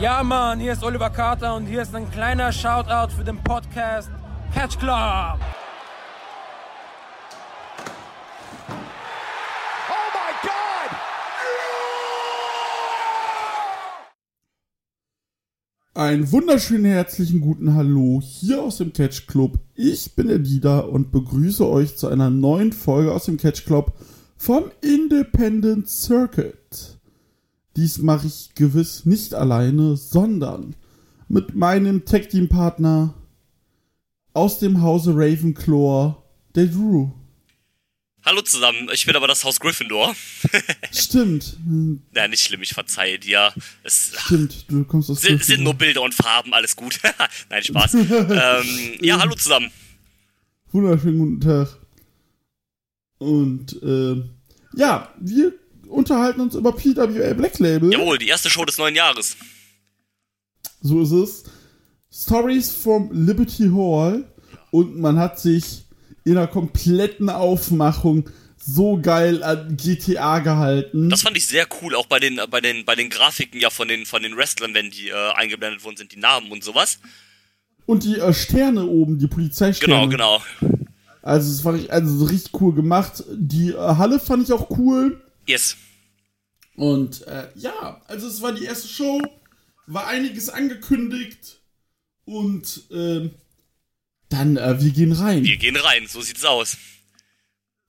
Ja, Mann, hier ist Oliver Carter und hier ist ein kleiner Shoutout für den Podcast Catch Club. Einen wunderschönen herzlichen guten Hallo hier aus dem Catch Club. Ich bin der Dieter und begrüße euch zu einer neuen Folge aus dem Catch Club vom Independent Circuit. Dies mache ich gewiss nicht alleine, sondern mit meinem Tag Team Partner aus dem Hause Ravenclaw, der Drew. Hallo zusammen, ich bin aber das Haus Gryffindor. Stimmt. ja, nicht schlimm, ich verzeihe dir. Es Stimmt, du kommst aus sind, sind nur Bilder und Farben, alles gut. Nein, Spaß. ähm, ja, hallo zusammen. Wunderschönen guten Tag. Und äh, ja, wir unterhalten uns über PWA Black Label. Jawohl, die erste Show des neuen Jahres. So ist es. Stories from Liberty Hall. Und man hat sich in einer kompletten Aufmachung so geil an GTA gehalten. Das fand ich sehr cool, auch bei den, bei den, bei den Grafiken ja von den, von den Wrestlern, wenn die äh, eingeblendet worden sind, die Namen und sowas. Und die äh, Sterne oben, die Polizeisterne. Genau, genau. Also es war also so richtig cool gemacht. Die äh, Halle fand ich auch cool. Yes. Und äh, ja, also es war die erste Show, war einiges angekündigt und äh, dann, äh, wir gehen rein. Wir gehen rein, so sieht's aus.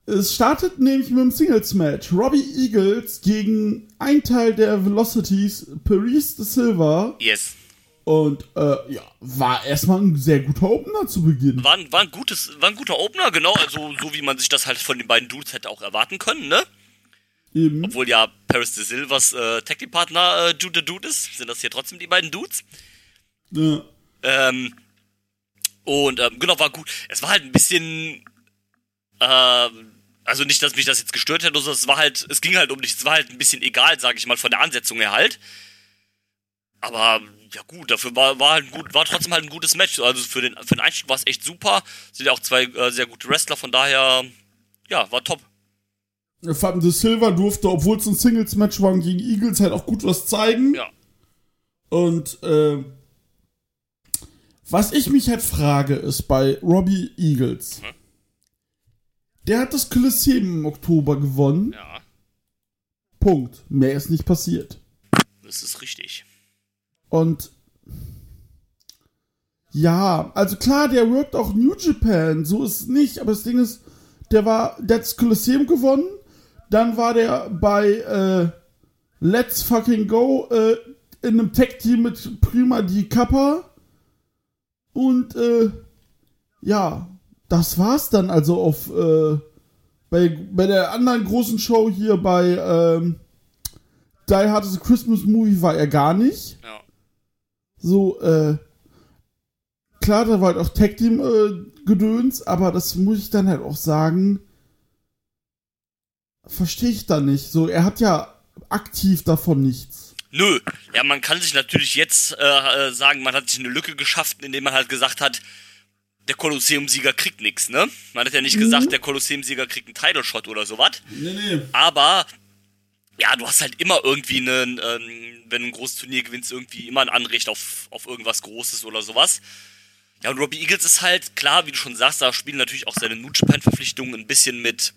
Es startet nämlich mit einem Singles-Match. Robbie Eagles gegen ein Teil der Velocities, Paris de Silva. Yes. Und äh, ja, war erstmal ein sehr guter Opener zu Beginn. War, ein, war, ein gutes, war ein guter Opener, genau, also so wie man sich das halt von den beiden Dudes hätte auch erwarten können, ne? Eben. Obwohl ja Paris de Silvas äh, Tag Team Partner äh, Dude Dude ist, sind das hier trotzdem die beiden Dudes. Ja. Ähm, und ähm, genau, war gut. Es war halt ein bisschen. Äh, also nicht, dass mich das jetzt gestört hätte, sondern es war halt, es ging halt um nichts, es war halt ein bisschen egal, sage ich mal, von der Ansetzung her halt. Aber ja gut, dafür war, war halt gut, war trotzdem halt ein gutes Match. Also für den, für den Einstieg war es echt super. Sind ja auch zwei äh, sehr gute Wrestler, von daher, ja, war top. Fanden De Silva durfte, obwohl es ein Singles-Match war gegen Eagles, halt auch gut was zeigen. Ja. Und äh, was ich mich halt frage, ist bei Robbie Eagles. Hm? Der hat das Kolosseum im Oktober gewonnen. Ja, Punkt. Mehr ist nicht passiert. das ist richtig. Und ja, also klar, der workt auch New Japan, so ist es nicht, aber das Ding ist, der war, der hat das Kolosseum gewonnen, dann war der bei äh, Let's Fucking Go äh, in einem Tag-Team mit Prima die Kappa und äh, ja, das war's dann also auf äh, bei, bei der anderen großen Show hier bei ähm, Die Hard is a Christmas Movie war er gar nicht. Ja. So, äh, klar, da war halt auch Tag Team äh, Gedöns, aber das muss ich dann halt auch sagen, verstehe ich da nicht. So, er hat ja aktiv davon nichts. Nö, ja, man kann sich natürlich jetzt äh, äh, sagen, man hat sich eine Lücke geschafft, indem man halt gesagt hat, der Kolosseum-Sieger kriegt nichts, ne? Man hat ja nicht gesagt, der Kolosseum-Sieger kriegt einen Title-Shot oder sowas. Nee, nee. Aber, ja, du hast halt immer irgendwie einen, ähm, wenn du ein großes Turnier gewinnst, irgendwie immer ein Anrecht auf, auf irgendwas Großes oder sowas. Ja, und Robbie Eagles ist halt, klar, wie du schon sagst, da spielen natürlich auch seine New Japan-Verpflichtungen ein bisschen mit,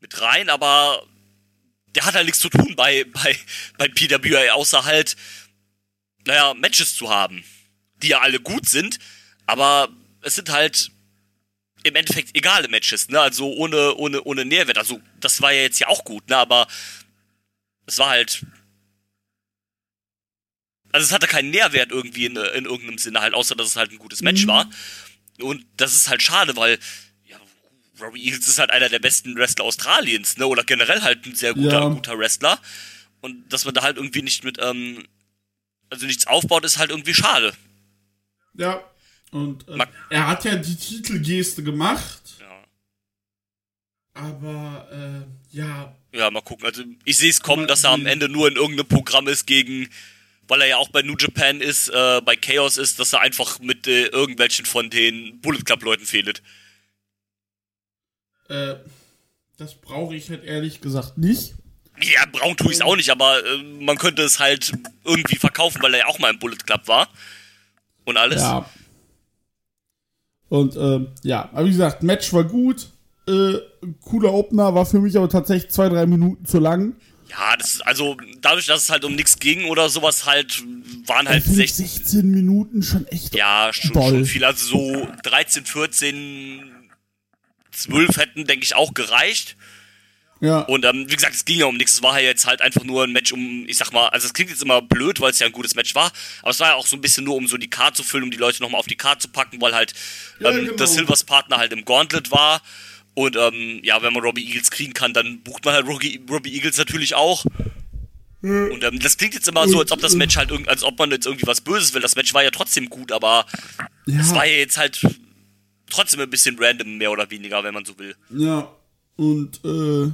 mit rein, aber der hat halt nichts zu tun bei, bei, bei PWA, außer halt, naja, Matches zu haben, die ja alle gut sind, aber es sind halt im Endeffekt egale Matches, ne? Also ohne, ohne, ohne Nährwert. Also, das war ja jetzt ja auch gut, ne? Aber es war halt. Also es hatte keinen Nährwert irgendwie in, in irgendeinem Sinne halt, außer dass es halt ein gutes Match war. Und das ist halt schade, weil Robbie Eagles ist halt einer der besten Wrestler Australiens, ne? Oder generell halt ein sehr guter, Ja. guter Wrestler. Und dass man da halt irgendwie nicht mit, ähm, also nichts aufbaut, ist halt irgendwie schade. Ja. Und äh, er hat ja die Titelgeste gemacht, Ja. aber äh, ja, Ja, mal gucken. Also ich sehe es kommen, dass er am Ende nur in irgendeinem Programm ist gegen, weil er ja auch bei New Japan ist, äh, bei Chaos ist, dass er einfach mit äh, irgendwelchen von den Bullet Club Leuten fehlt. Äh, das brauche ich halt ehrlich gesagt nicht. Ja, braun tue ich es auch nicht, aber äh, man könnte es halt irgendwie verkaufen, weil er ja auch mal im Bullet Club war. Und alles. Ja. Und ähm, ja, aber wie gesagt, Match war gut. Äh, cooler Opener, war für mich aber tatsächlich zwei, drei Minuten zu lang. Ja, das ist also dadurch, dass es halt um nichts ging oder sowas halt, waren halt Ich find 16. 16 Minuten schon echt. Ja, schon, Doll. schon viel. Also so 13, 14, 12 hätten, denke ich, auch gereicht. Ja. Und ähm, wie gesagt, es ging ja um nichts. Es war ja jetzt halt einfach nur ein Match um, ich sag mal, also es klingt jetzt immer blöd, weil es ja ein gutes Match war, aber es war ja auch so ein bisschen nur, um so die Karte zu füllen, um die Leute nochmal auf die Karte zu packen, weil halt Ja, ähm, genau. der Silvers Partner halt im Gauntlet war. Und ähm, ja, wenn man Robbie Eagles kriegen kann, dann bucht man halt Robbie, Robbie Eagles natürlich auch. Und ähm, das klingt jetzt immer so, als ob das Match halt irgend, als ob man jetzt irgendwie was Böses will. Das Match war ja trotzdem gut, aber es war ja jetzt halt trotzdem ein bisschen random, mehr oder weniger, wenn man so will. Ja, und äh,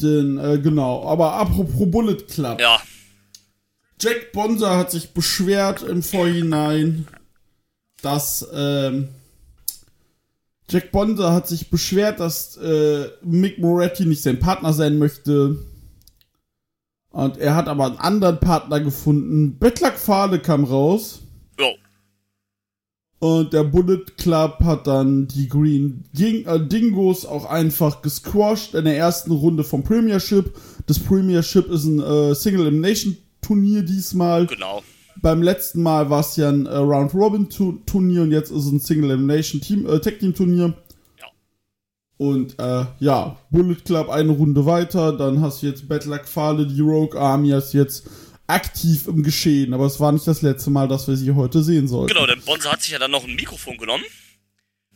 den, äh, genau, aber apropos Bullet Club. Ja, Jack Bonser hat sich beschwert im Vorhinein, dass, ähm, Jack Bonser hat sich beschwert, dass äh, Mick Moretti nicht sein Partner sein möchte. Und er hat aber einen anderen Partner gefunden. Bettlack Fahle kam raus. Und der Bullet Club hat dann die Green Ding äh, Dingos auch einfach gesquashed in der ersten Runde vom Premiership. Das Premiership ist ein äh, Single Elimination Turnier diesmal. genau. Beim letzten Mal war es ja ein äh, Round Robin Tu- Turnier und jetzt ist es ein Single Elimination Team äh, Tag Team Turnier. Ja. Und äh, ja, Bullet Club eine Runde weiter, dann hast du jetzt Battleck Fahle, die Rogue Army ist jetzt aktiv im Geschehen, aber es war nicht das letzte Mal, dass wir sie heute sehen sollten. Genau, der Bonzer hat sich ja dann noch ein Mikrofon genommen.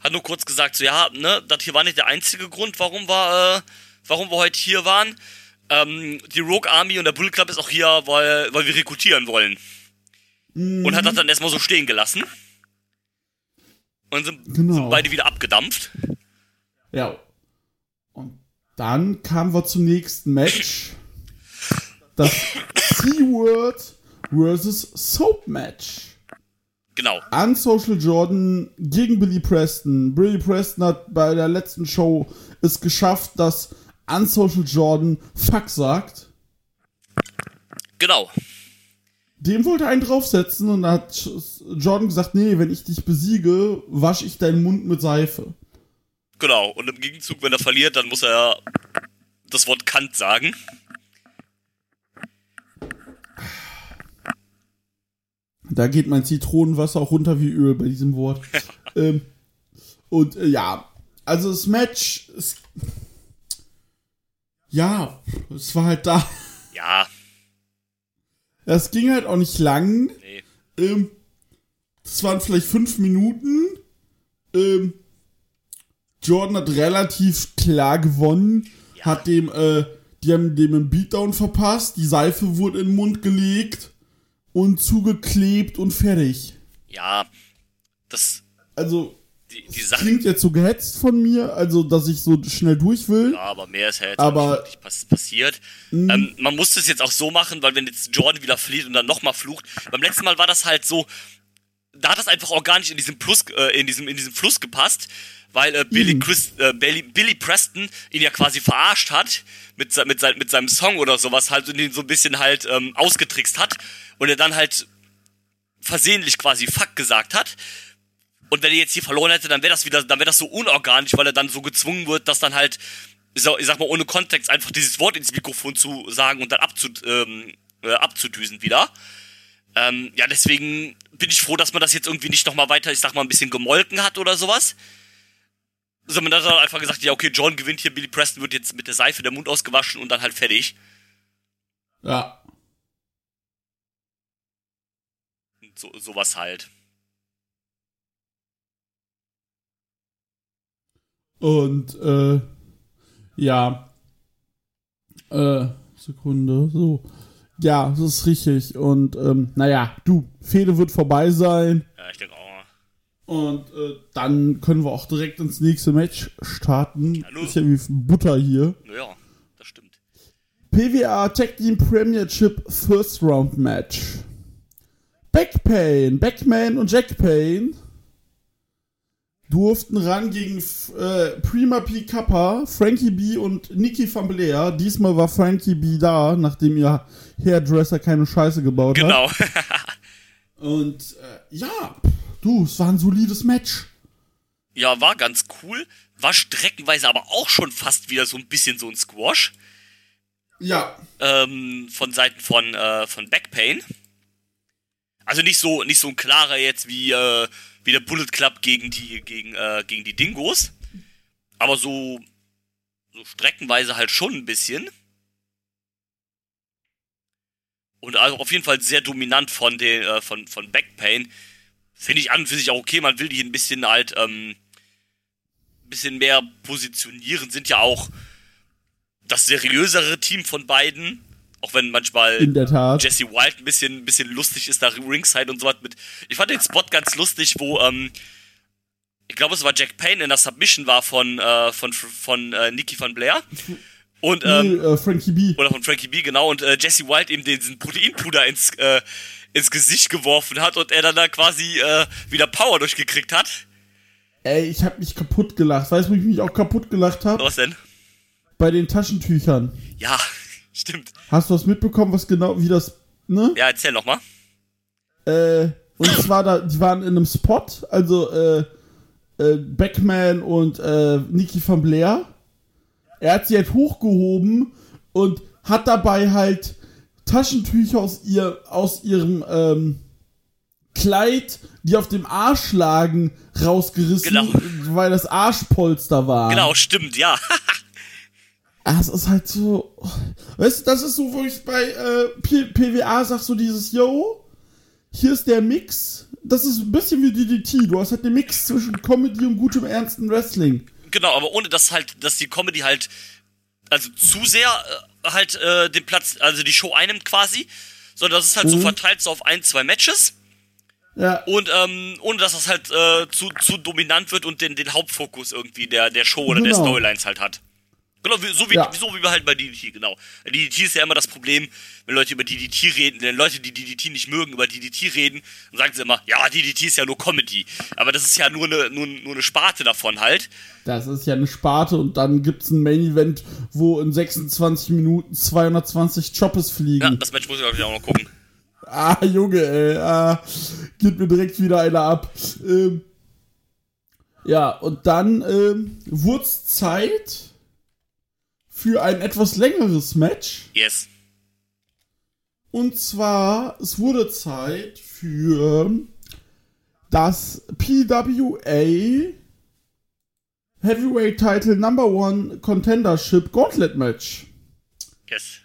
Hat nur kurz gesagt, so ja, ne, das hier war nicht der einzige Grund, warum wir, äh, warum wir heute hier waren. Ähm, die Rogue Army und der Bull Club ist auch hier, weil, weil wir rekrutieren wollen. Und hat das dann erstmal so stehen gelassen. Und sind, Genau. sind beide wieder abgedampft. Ja. Und dann kamen wir zum nächsten Match. Das C-Word versus Soap Match. Genau. Unsocial Jordan gegen Billy Preston. Billy Preston hat bei der letzten Show es geschafft, dass Unsocial Jordan Fuck sagt. Genau. Dem wollte er einen draufsetzen und da hat Jordan gesagt, nee, wenn ich dich besiege, wasche ich deinen Mund mit Seife. Genau. Und im Gegenzug, wenn er verliert, dann muss er das Wort Kant sagen. Da geht mein Zitronenwasser auch runter wie Öl bei diesem Wort. ähm, und äh, ja, also das Match, ist, ja, es war halt da. Ja, Es ging halt auch nicht lang. nee. Ähm, das waren vielleicht fünf Minuten. Ähm, Jordan hat relativ klar gewonnen. Ja. Hat dem, äh, die haben dem einen Beatdown verpasst. Die Seife wurde in den Mund gelegt und zugeklebt und fertig. Ja, das, Also, die, die Sache, klingt jetzt so gehetzt von mir, also dass ich so schnell durch will. Ja, aber mehr ist ja jetzt Aber- Mhm. nicht pass passiert. Ähm, man muss das jetzt auch so machen, weil wenn jetzt Jordan wieder flieht und dann nochmal flucht, beim letzten Mal war das halt so, da hat das einfach organisch in diesem Plus, äh, in diesem, in diesem Fluss gepasst, weil äh, Mhm. Billy, Chris, äh, Billy, Billy Preston ihn ja quasi verarscht hat mit, mit, sein, mit seinem Song oder sowas halt und ihn so ein bisschen halt ähm, ausgetrickst hat und er dann halt versehentlich quasi Fuck gesagt hat. Und wenn er jetzt hier verloren hätte, dann wäre das wieder, dann wäre das so unorganisch, weil er dann so gezwungen wird, dass dann halt, ich sag, ich sag mal, ohne Kontext einfach dieses Wort ins Mikrofon zu sagen und dann abzu, ähm, äh, abzudüsen wieder. Ähm, ja, deswegen bin ich froh, dass man das jetzt irgendwie nicht nochmal weiter, ich sag mal, ein bisschen gemolken hat oder sowas. Sondern man hat einfach gesagt, ja, okay, John gewinnt hier, Billy Preston wird jetzt mit der Seife der Mund ausgewaschen und dann halt fertig. Ja. So, sowas halt. Und äh, ja. Äh, Sekunde, so. Ja, das ist richtig. Und ähm, naja, du, Fehde wird vorbei sein. Ja, ich denke auch. Und äh, dann können wir auch direkt ins nächste Match starten. Hallo. Ist ja wie Butter hier. Naja, das stimmt. PWA Tag Team Premiership First Round Match. Backpain, Backman und Jack Payne durften ran gegen äh, Prima P. Kappa, Frankie B. und Nikki van Blair. Diesmal war Frankie B. da, nachdem ihr Hairdresser keine Scheiße gebaut Genau. hat. Und äh, ja, du, es war ein solides Match. ja, war ganz cool. War streckenweise aber auch schon fast wieder so ein bisschen so ein Squash. Ja, ähm, von Seiten von, äh, von Backpain. Also nicht so, nicht so ein klarer jetzt wie, äh, wie der Bullet Club gegen die, gegen, äh, gegen die Dingos. Aber so, so streckenweise halt schon ein bisschen. Und also auf jeden Fall sehr dominant von den, äh, von, von Backpain. Finde ich an und für sich auch okay. Man will die ein bisschen halt, ähm, ein bisschen mehr positionieren. Sind ja auch das seriösere Team von beiden. Auch wenn manchmal in der Tat. Jesse Wild ein bisschen, ein bisschen lustig ist, da Ringside und so was mit. Ich fand den Spot ganz lustig, wo, ähm, ich glaube, es war Jack Payne in der Submission war von, äh, von, von äh, Nikki van Blair. Und, ähm, nee, äh, Frankie B. oder von Frankie B, genau, und äh, Jesse Wild eben den, diesen Proteinpuder ins, äh, ins Gesicht geworfen hat und er dann da quasi äh, wieder Power durchgekriegt hat. Ey, ich hab mich kaputt gelacht. Weißt du, wo ich mich auch kaputt gelacht habe? Was denn? Bei den Taschentüchern. Ja, stimmt. Hast du was mitbekommen, was genau, wie das, ne? Ja, erzähl noch mal. Äh, und zwar da, die waren in einem Spot, also äh, äh, Backman und äh, Nikki van Blair. Er hat sie halt hochgehoben und hat dabei halt Taschentücher aus ihr, aus ihrem ähm, Kleid, die auf dem Arsch lagen, rausgerissen, Genau. weil das Arschpolster war. Genau, stimmt, ja. Ah, Es ist halt so. Weißt du, das ist so, wo ich bei äh, PWA sag, so dieses, yo, hier ist der Mix. Das ist ein bisschen wie DDT. Du hast halt den Mix zwischen Comedy und gutem, ernsten Wrestling. Genau, aber ohne dass halt, dass die Comedy halt, also zu sehr äh, halt äh, den Platz, also die Show einnimmt quasi, sondern das ist halt so Mhm. verteilt so auf ein, zwei Matches Ja, und ähm, ohne dass das halt äh, zu, zu dominant wird und den, den Hauptfokus irgendwie der, der Show oder der Genau. Storylines halt hat. Genau, so, wie, Ja. so wie wir halt bei DDT, genau. DDT ist ja immer das Problem, wenn Leute über DDT reden, wenn Leute, die DDT nicht mögen, über DDT reden, dann sagen sie immer, ja, DDT ist ja nur Comedy. Aber das ist ja nur eine, nur, nur eine Sparte davon halt. das ist ja eine Sparte und dann gibt's ein Main Event, wo in 26 Minuten 220 Choppes Ja, fliegen. das Match muss ich natürlich auch noch gucken. Ah, Junge, ey. Ah, geht mir direkt wieder einer ab. Ähm, ja, und dann ähm, wurde Zeit für ein etwas längeres Match. Yes. Und zwar, es wurde Zeit für das PWA Heavyweight Title Number One Contendership Gauntlet Match. Yes.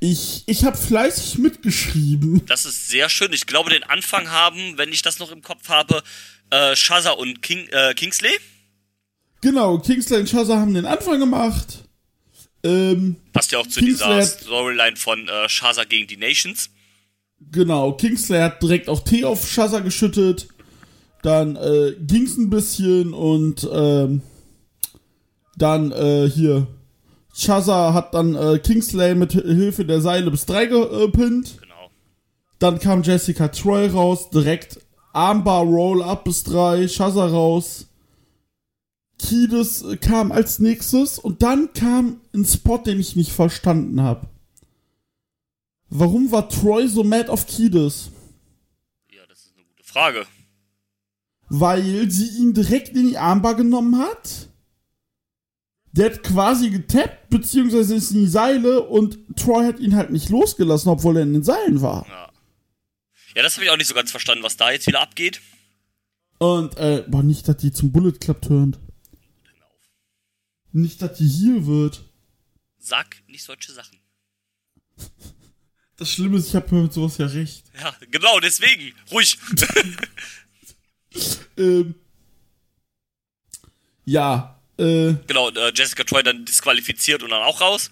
Ich, ich habe fleißig mitgeschrieben. Das ist sehr schön. Ich glaube, den Anfang haben, wenn ich das noch im Kopf habe, äh, Shaza und King, äh, Kingsley. Genau, Kingsley und Shaza haben den Anfang gemacht. Ähm, Passt ja auch zu Kingsley dieser Storyline von äh, Shaza gegen die Nations. genau, Kingsley hat direkt auch Tee auf Shaza geschüttet. Dann äh, ging's ein bisschen und ähm, dann äh, hier. Shaza hat dann äh, Kingsley mit Hilfe der Seile bis drei gepinnt. Genau. Dann kam Jessica Troy raus, direkt Armbar Roll up bis drei, Shaza raus. Kiedis äh, kam als nächstes und dann kam ein Spot, den ich nicht verstanden habe. Warum war Troy so mad auf Kiedis? Ja, das ist eine gute Frage. Weil sie ihn direkt in die Armbar genommen hat. Der hat quasi getappt, beziehungsweise ist in die Seile und Troy hat ihn halt nicht losgelassen, obwohl er in den Seilen war. Ja. Ja, das habe ich auch nicht so ganz verstanden, was da jetzt wieder abgeht. Und, äh, boah, nicht, dass die zum Bullet Club turnt. Nicht, dass die hier wird. Sag nicht solche Sachen. Das Schlimme ist, ich habe mit sowas ja recht. Ja, genau, deswegen. Ruhig. Ähm, ja, äh, genau, äh, Jessica Troy dann disqualifiziert und dann auch raus.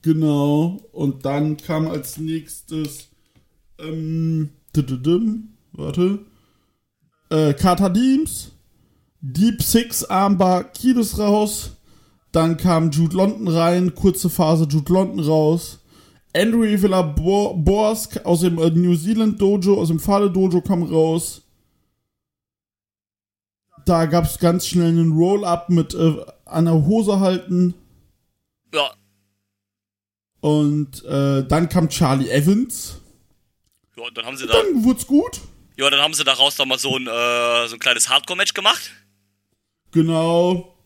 genau. Und dann kam als nächstes, ähm, warte, äh, Kata Deems, Deep Six Armbar Kiedis raus. Dann kam Jude London rein, kurze Phase Jude London raus. Andrew Villa Bo Borsk aus dem äh, New Zealand Dojo, aus dem Fale Dojo kam raus. Da gab es ganz schnell einen Roll-Up mit äh, an der Hose halten. Ja, Und äh, dann kam Charlie Evans. ja und dann haben sie da, Dann wurd's gut. ja, dann haben sie daraus noch mal so ein, äh, so ein kleines Hardcore-Match gemacht. Genau.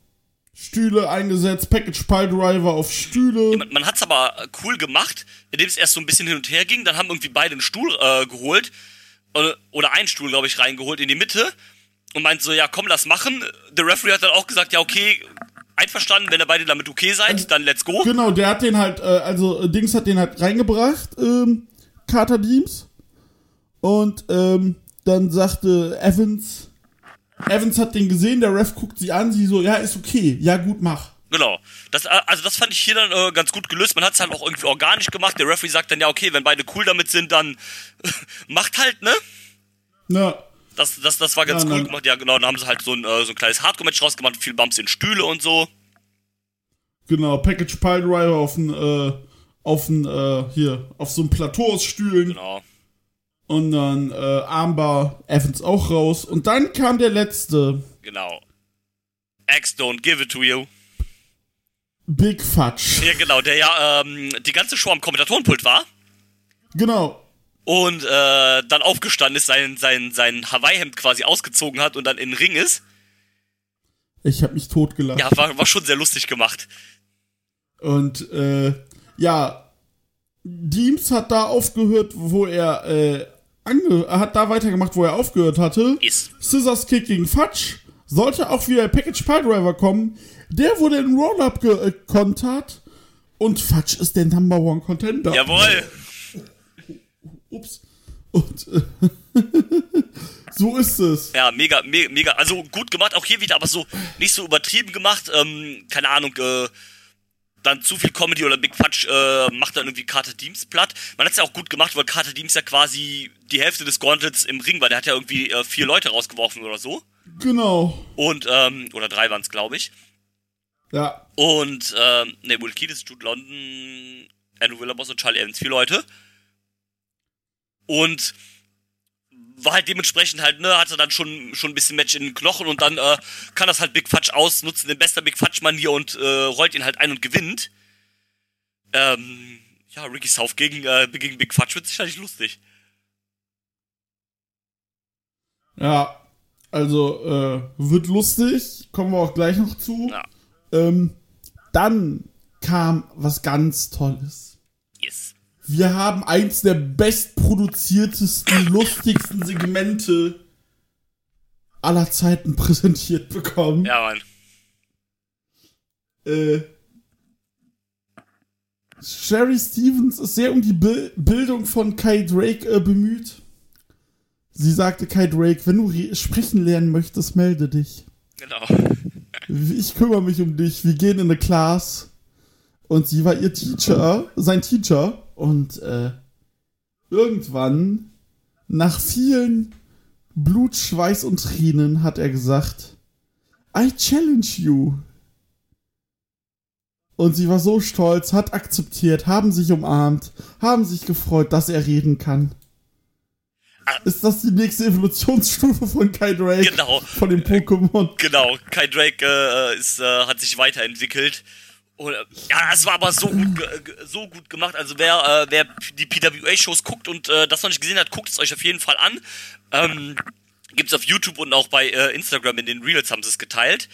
Stühle eingesetzt, Package Pile Driver auf Stühle. Man, man hat's aber äh, cool gemacht, indem es erst so ein bisschen hin und her ging. Dann haben irgendwie beide einen Stuhl äh, geholt. Oder, oder einen Stuhl, glaube ich, reingeholt in die Mitte. Und meint so, ja, komm, lass machen. Der Referee hat dann auch gesagt, ja, okay, einverstanden, wenn ihr beide damit okay seid, dann let's go. Genau, der hat den halt, äh, also äh, Dings hat den halt reingebracht, ähm, Carter Deems. Und ähm, dann sagte Evans, Evans hat den gesehen, der Ref guckt sie an, sie so, ja, ist okay, ja gut, mach. Genau. Das, äh, also das fand ich hier dann äh, ganz gut gelöst. Man hat's halt auch irgendwie organisch gemacht. Der Referee sagt dann, ja, okay, wenn beide cool damit sind, dann macht halt, ne? Na, Das, das, das war ganz Ja, cool dann- gemacht. Ja, genau. Dann haben sie halt so ein, äh, so ein kleines Hardcore-Match rausgemacht, viel Bumps in Stühle und so. genau, Package Pile Driver auf den, äh, auf den, äh, hier, auf so einem Plateau aus Stühlen. Genau. Und dann äh, Armbar, Evans auch raus. Und dann kam der letzte, Genau. X don't give it to you. Big Fudge. Ja, genau, der ja ähm, die ganze Show am Kommentatorenpult war Genau. und äh, dann aufgestanden ist, sein, sein, sein Hawaii-Hemd quasi ausgezogen hat und dann in den Ring ist. Ich habe mich totgelacht. Ja, war, war schon sehr lustig gemacht. Und äh, ja, Deems hat da aufgehört, wo er äh, ange er hat da weitergemacht, wo er aufgehört hatte. Ist. Scissors Kick gegen Fudge. Sollte auch wieder Package Pile Driver kommen. Der wurde in Roll-Up gekontert. Und Fudge ist der Number One Contender. Jawohl. Ups. Und äh, so ist es. Ja, mega, mega, mega. Also gut gemacht, auch hier wieder, aber so nicht so übertrieben gemacht. Ähm, keine Ahnung, äh, dann zu viel Comedy oder Big Fudge äh, macht dann irgendwie Carter Deems platt. Man hat's ja auch gut gemacht, weil Carter Deems ja quasi die Hälfte des Gauntlets im Ring war. Der hat ja irgendwie äh, vier Leute rausgeworfen oder so. Genau. Und, ähm, oder drei waren's, glaube ich. Ja. Und, ähm, ne, Will Kiedis, Jude London, Andrew Willerboss und Charlie Evans, vier Leute. Und war halt dementsprechend halt, ne, hatte dann schon, schon ein bisschen Match in den Knochen und dann äh, kann das halt Big Fudge ausnutzen, den bester Big Fudge-Mann hier und äh, rollt ihn halt ein und gewinnt. Ähm, ja, Ricky South gegen, äh, gegen Big Fudge wird sicherlich lustig. Ja. Also, äh, wird lustig. Kommen wir auch gleich noch zu. Ja. Ähm, dann kam was ganz Tolles. Yes. Wir haben eins der bestproduziertesten, lustigsten Segmente aller Zeiten präsentiert bekommen. Ja, Mann. Äh, Sherry Stevens ist sehr um die Bil Bildung von Kai Drake äh, bemüht. Sie sagte Kai Drake, wenn du re- sprechen lernen möchtest, melde dich. Genau. Ich kümmere mich um dich. Wir gehen in eine Class. Und sie war ihr Teacher, sein Teacher. Und äh, irgendwann, nach vielen Blut, Schweiß und Tränen, hat er gesagt, I challenge you. Und sie war so stolz, hat akzeptiert, haben sich umarmt, haben sich gefreut, dass er reden kann. Ist das die nächste Evolutionsstufe von Kai Drake? Genau. Von dem Pokémon? Genau, Kai Drake äh, ist, äh, hat sich weiterentwickelt. Und, äh, ja, es war aber so gut, so gut gemacht. Also wer, äh, wer die PWA-Shows guckt und äh, das noch nicht gesehen hat, guckt es euch auf jeden Fall an. Ähm, gibt's auf YouTube und auch bei äh, Instagram in den Reels haben sie es geteilt.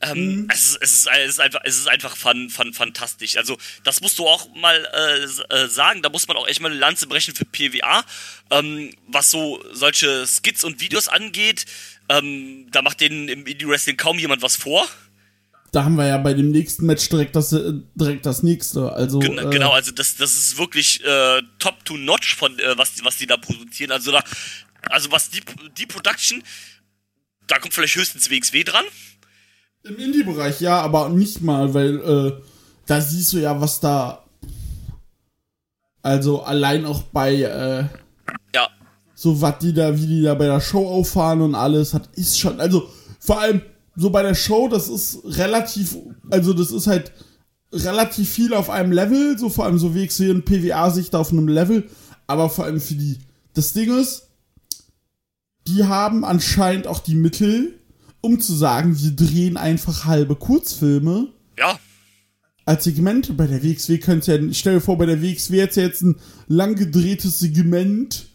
Ähm, es, ist, es, ist, es ist einfach, es ist einfach fan, fan, fantastisch. Also das musst du auch mal äh, äh, sagen. Da muss man auch echt mal eine Lanze brechen für PWA, ähm, was so solche Skits und Videos angeht. Ähm, da macht denen im Indie Wrestling kaum jemand was vor. Da haben wir ja bei dem nächsten Match direkt das, äh, direkt das nächste. Also, Gen äh, genau, also das, das ist wirklich äh, top to notch von äh, was, die- was die da produzieren. Also da, also was die, die Production, da kommt vielleicht höchstens WXW dran. Im Indie-Bereich, ja, aber nicht mal, weil äh, da siehst du ja, was da. Also allein auch bei äh, Ja, so was die da, wie die da bei der Show auffahren und alles, hat ist schon. Also vor allem so bei der Show, das ist relativ, also das ist halt relativ viel auf einem Level, so vor allem so WXW und PWA-Sicht auf einem Level, aber vor allem für die. Das Ding ist, die haben anscheinend auch die Mittel um zu sagen, wir drehen einfach halbe Kurzfilme Ja, als Segmente bei der WXW könnt ja, stell dir vor, bei der WXW jetzt jetzt ein lang gedrehtes Segment,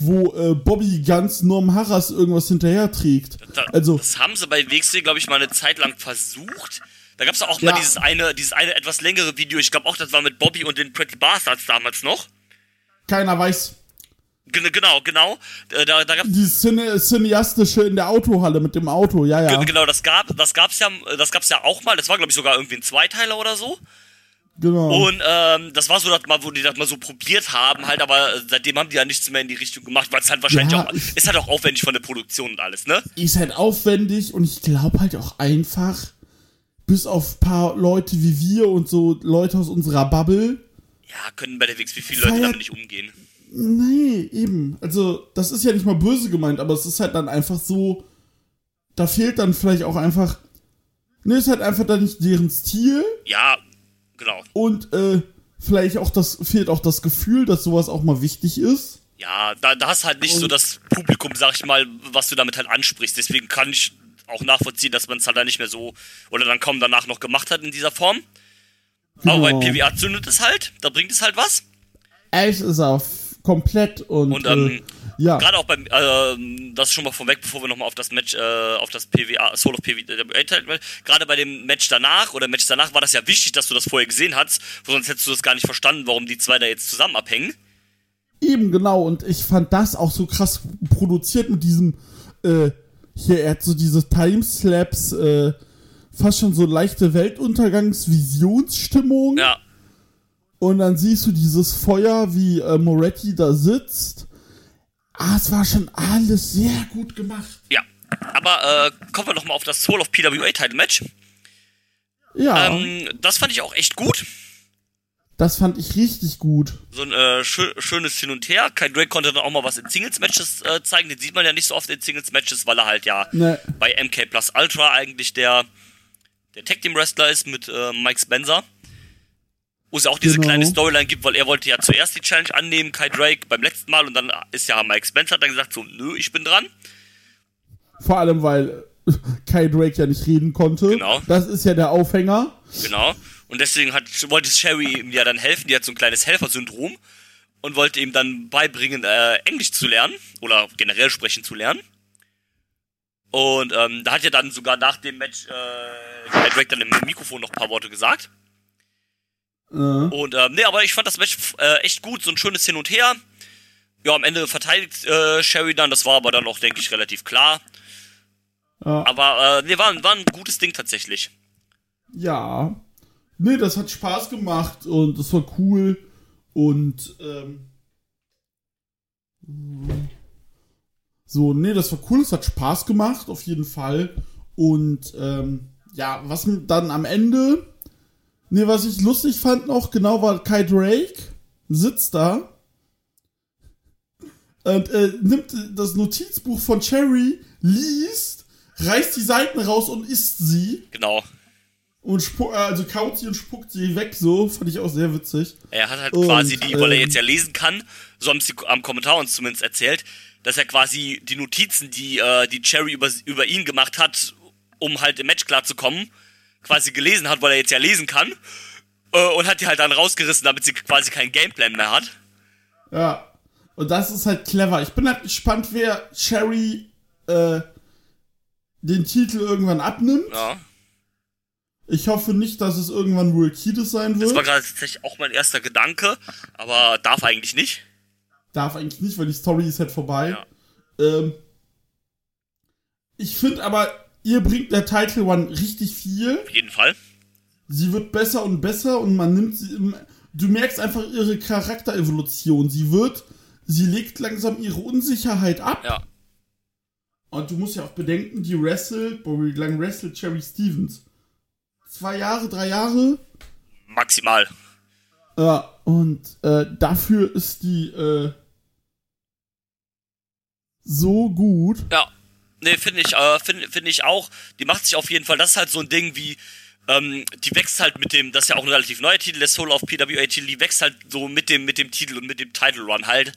wo äh, Bobby ganz Norm Harras irgendwas hinterher trägt. da, Also, das haben sie bei WXW, glaube ich, mal eine Zeit lang versucht. Da gab es auch Ja. mal dieses eine, dieses eine etwas längere Video. Ich glaube auch, das war mit Bobby und den Pretty Bastards damals noch. keiner weiß. Gen genau, genau. Äh, Da, da gab Dieses Cine Cineastische in der Autohalle mit dem Auto, ja, ja. Ge- Genau, das gab, das gab's ja, das gab's ja auch mal. Das war glaube ich sogar irgendwie ein Zweiteiler oder so. Genau. Und ähm, das war so, dass mal, wo die das mal so probiert haben, halt. Aber äh, seitdem haben die ja nichts mehr in die Richtung gemacht, weil es halt wahrscheinlich Ja, auch ist halt auch aufwendig von der Produktion und alles, ne? Ist halt aufwendig und ich glaube halt auch einfach, bis auf ein paar Leute wie wir und so Leute aus unserer Bubble, Ja, können bei der WX wie viele Leute damit nicht umgehen. Nee, eben. Also, das ist ja nicht mal böse gemeint, aber es ist halt dann einfach so, da fehlt dann vielleicht auch einfach, ne, ist halt einfach dann nicht deren Stil Ja, genau. und äh, vielleicht auch das, fehlt auch das Gefühl, dass sowas auch mal wichtig ist. Ja, da, da hast halt nicht so Und- das Publikum, sag ich mal, was du damit halt ansprichst. Deswegen kann ich auch nachvollziehen, dass man es halt dann nicht mehr so oder dann kaum danach noch gemacht hat in dieser Form. Aber bei Genau. PWA zündet es halt, da bringt es halt was. Es ist auf komplett und, Und ähm, äh, ja, gerade auch beim, ähm, das schon mal vorweg, bevor wir nochmal auf das Match, äh, auf das PWA, Soul of PWA, gerade bei dem Match danach oder Match danach war das ja wichtig, dass du das vorher gesehen hast, sonst hättest du das gar nicht verstanden, warum die zwei da jetzt zusammen abhängen. eben genau und ich fand das auch so krass produziert mit diesem, äh, hier, er hat so diese Timeslaps, äh, fast schon so leichte Weltuntergangsvisionsstimmung. Ja, Und dann siehst du dieses Feuer, wie äh, Moretti da sitzt. Ah, es war schon alles sehr gut gemacht. ja. Aber äh, kommen wir nochmal auf das Soul of PWA Title Match. Ja, Ähm, das fand ich auch echt gut. das fand ich richtig gut. So ein äh, schö schönes Hin und Her. Kai Drake konnte dann auch mal was in Singles-Matches äh, zeigen. Den sieht man ja nicht so oft in Singles-Matches, weil er halt ja Ne. bei MK Plus Ultra eigentlich der, der Tag Team Wrestler ist mit äh, Mike Spencer. Wo es ja auch diese Genau. kleine Storyline gibt, weil er wollte ja zuerst die Challenge annehmen, Kai Drake beim letzten Mal und dann ist ja Mike Spencer hat dann gesagt so, nö, ich bin dran. Vor allem, weil Kai Drake ja nicht reden konnte. Genau. Das ist ja der Aufhänger. Genau. Und deswegen hat, wollte Sherry ihm ja dann helfen, die hat so ein kleines Helfersyndrom und wollte ihm dann beibringen, äh, Englisch zu lernen oder generell sprechen zu lernen. Und ähm, da hat er dann sogar nach dem Match äh, Kai Drake dann im Mikrofon noch ein paar Worte gesagt. Äh, Und ähm, nee, aber ich fand das Match äh, echt gut, so ein schönes Hin und Her. Ja, am Ende verteidigt äh, Sherry dann, das war aber dann auch, denke ich, relativ klar. Ja. Aber äh, nee, war, ein- war ein gutes Ding tatsächlich. ja. Nee, das hat Spaß gemacht und das war cool. Und ähm, so, nee, das war cool, es hat Spaß gemacht, auf jeden Fall. Und ähm, ja, was dann am Ende, nee, was ich lustig fand noch, genau war Kai Drake, sitzt da und äh, nimmt das Notizbuch von Cherry, liest, reißt die Seiten raus und isst sie. Genau. Und äh, also kaut sie und spuckt sie weg, so. Fand ich auch sehr witzig. Er hat halt Und, quasi die, weil er ähm, jetzt ja lesen kann, so haben sie am Kommentar uns zumindest erzählt, dass er quasi die Notizen, die äh, die Cherry über, über ihn gemacht hat, um halt im Match klarzukommen, quasi gelesen hat, weil er jetzt ja lesen kann. Äh, und hat die halt dann rausgerissen, damit sie quasi keinen Gameplan mehr hat. Ja. Und das ist halt clever. Ich bin halt gespannt, wer Cherry äh, den Titel irgendwann abnimmt. Ja. Ich hoffe nicht, dass es irgendwann Will Kiedis sein Das war wird. gerade tatsächlich auch mein erster Gedanke, aber darf eigentlich nicht. Darf eigentlich nicht, weil die Story ist halt vorbei. Ja. Ähm, ich finde aber, ihr bringt der Title One richtig viel. Auf jeden Fall. sie wird besser und besser und man nimmt sie. Du merkst einfach ihre Charakterevolution. Sie wird, sie legt langsam ihre Unsicherheit ab. Ja. Und du musst ja auch bedenken, die wrestelt, boah, wie lange wrestelt Cherry Stevens? Zwei Jahre, drei Jahre? Maximal. Ja, und äh, dafür ist die äh, so gut. Ja, nee, finde ich, äh, finde find ich auch. Die macht sich auf jeden Fall, das ist halt so ein Ding wie, ähm, die wächst halt mit dem, das ist ja auch ein relativ neuer Titel, der Soul of PWA Titel, die wächst halt so mit dem, mit dem Titel und mit dem Title Run halt.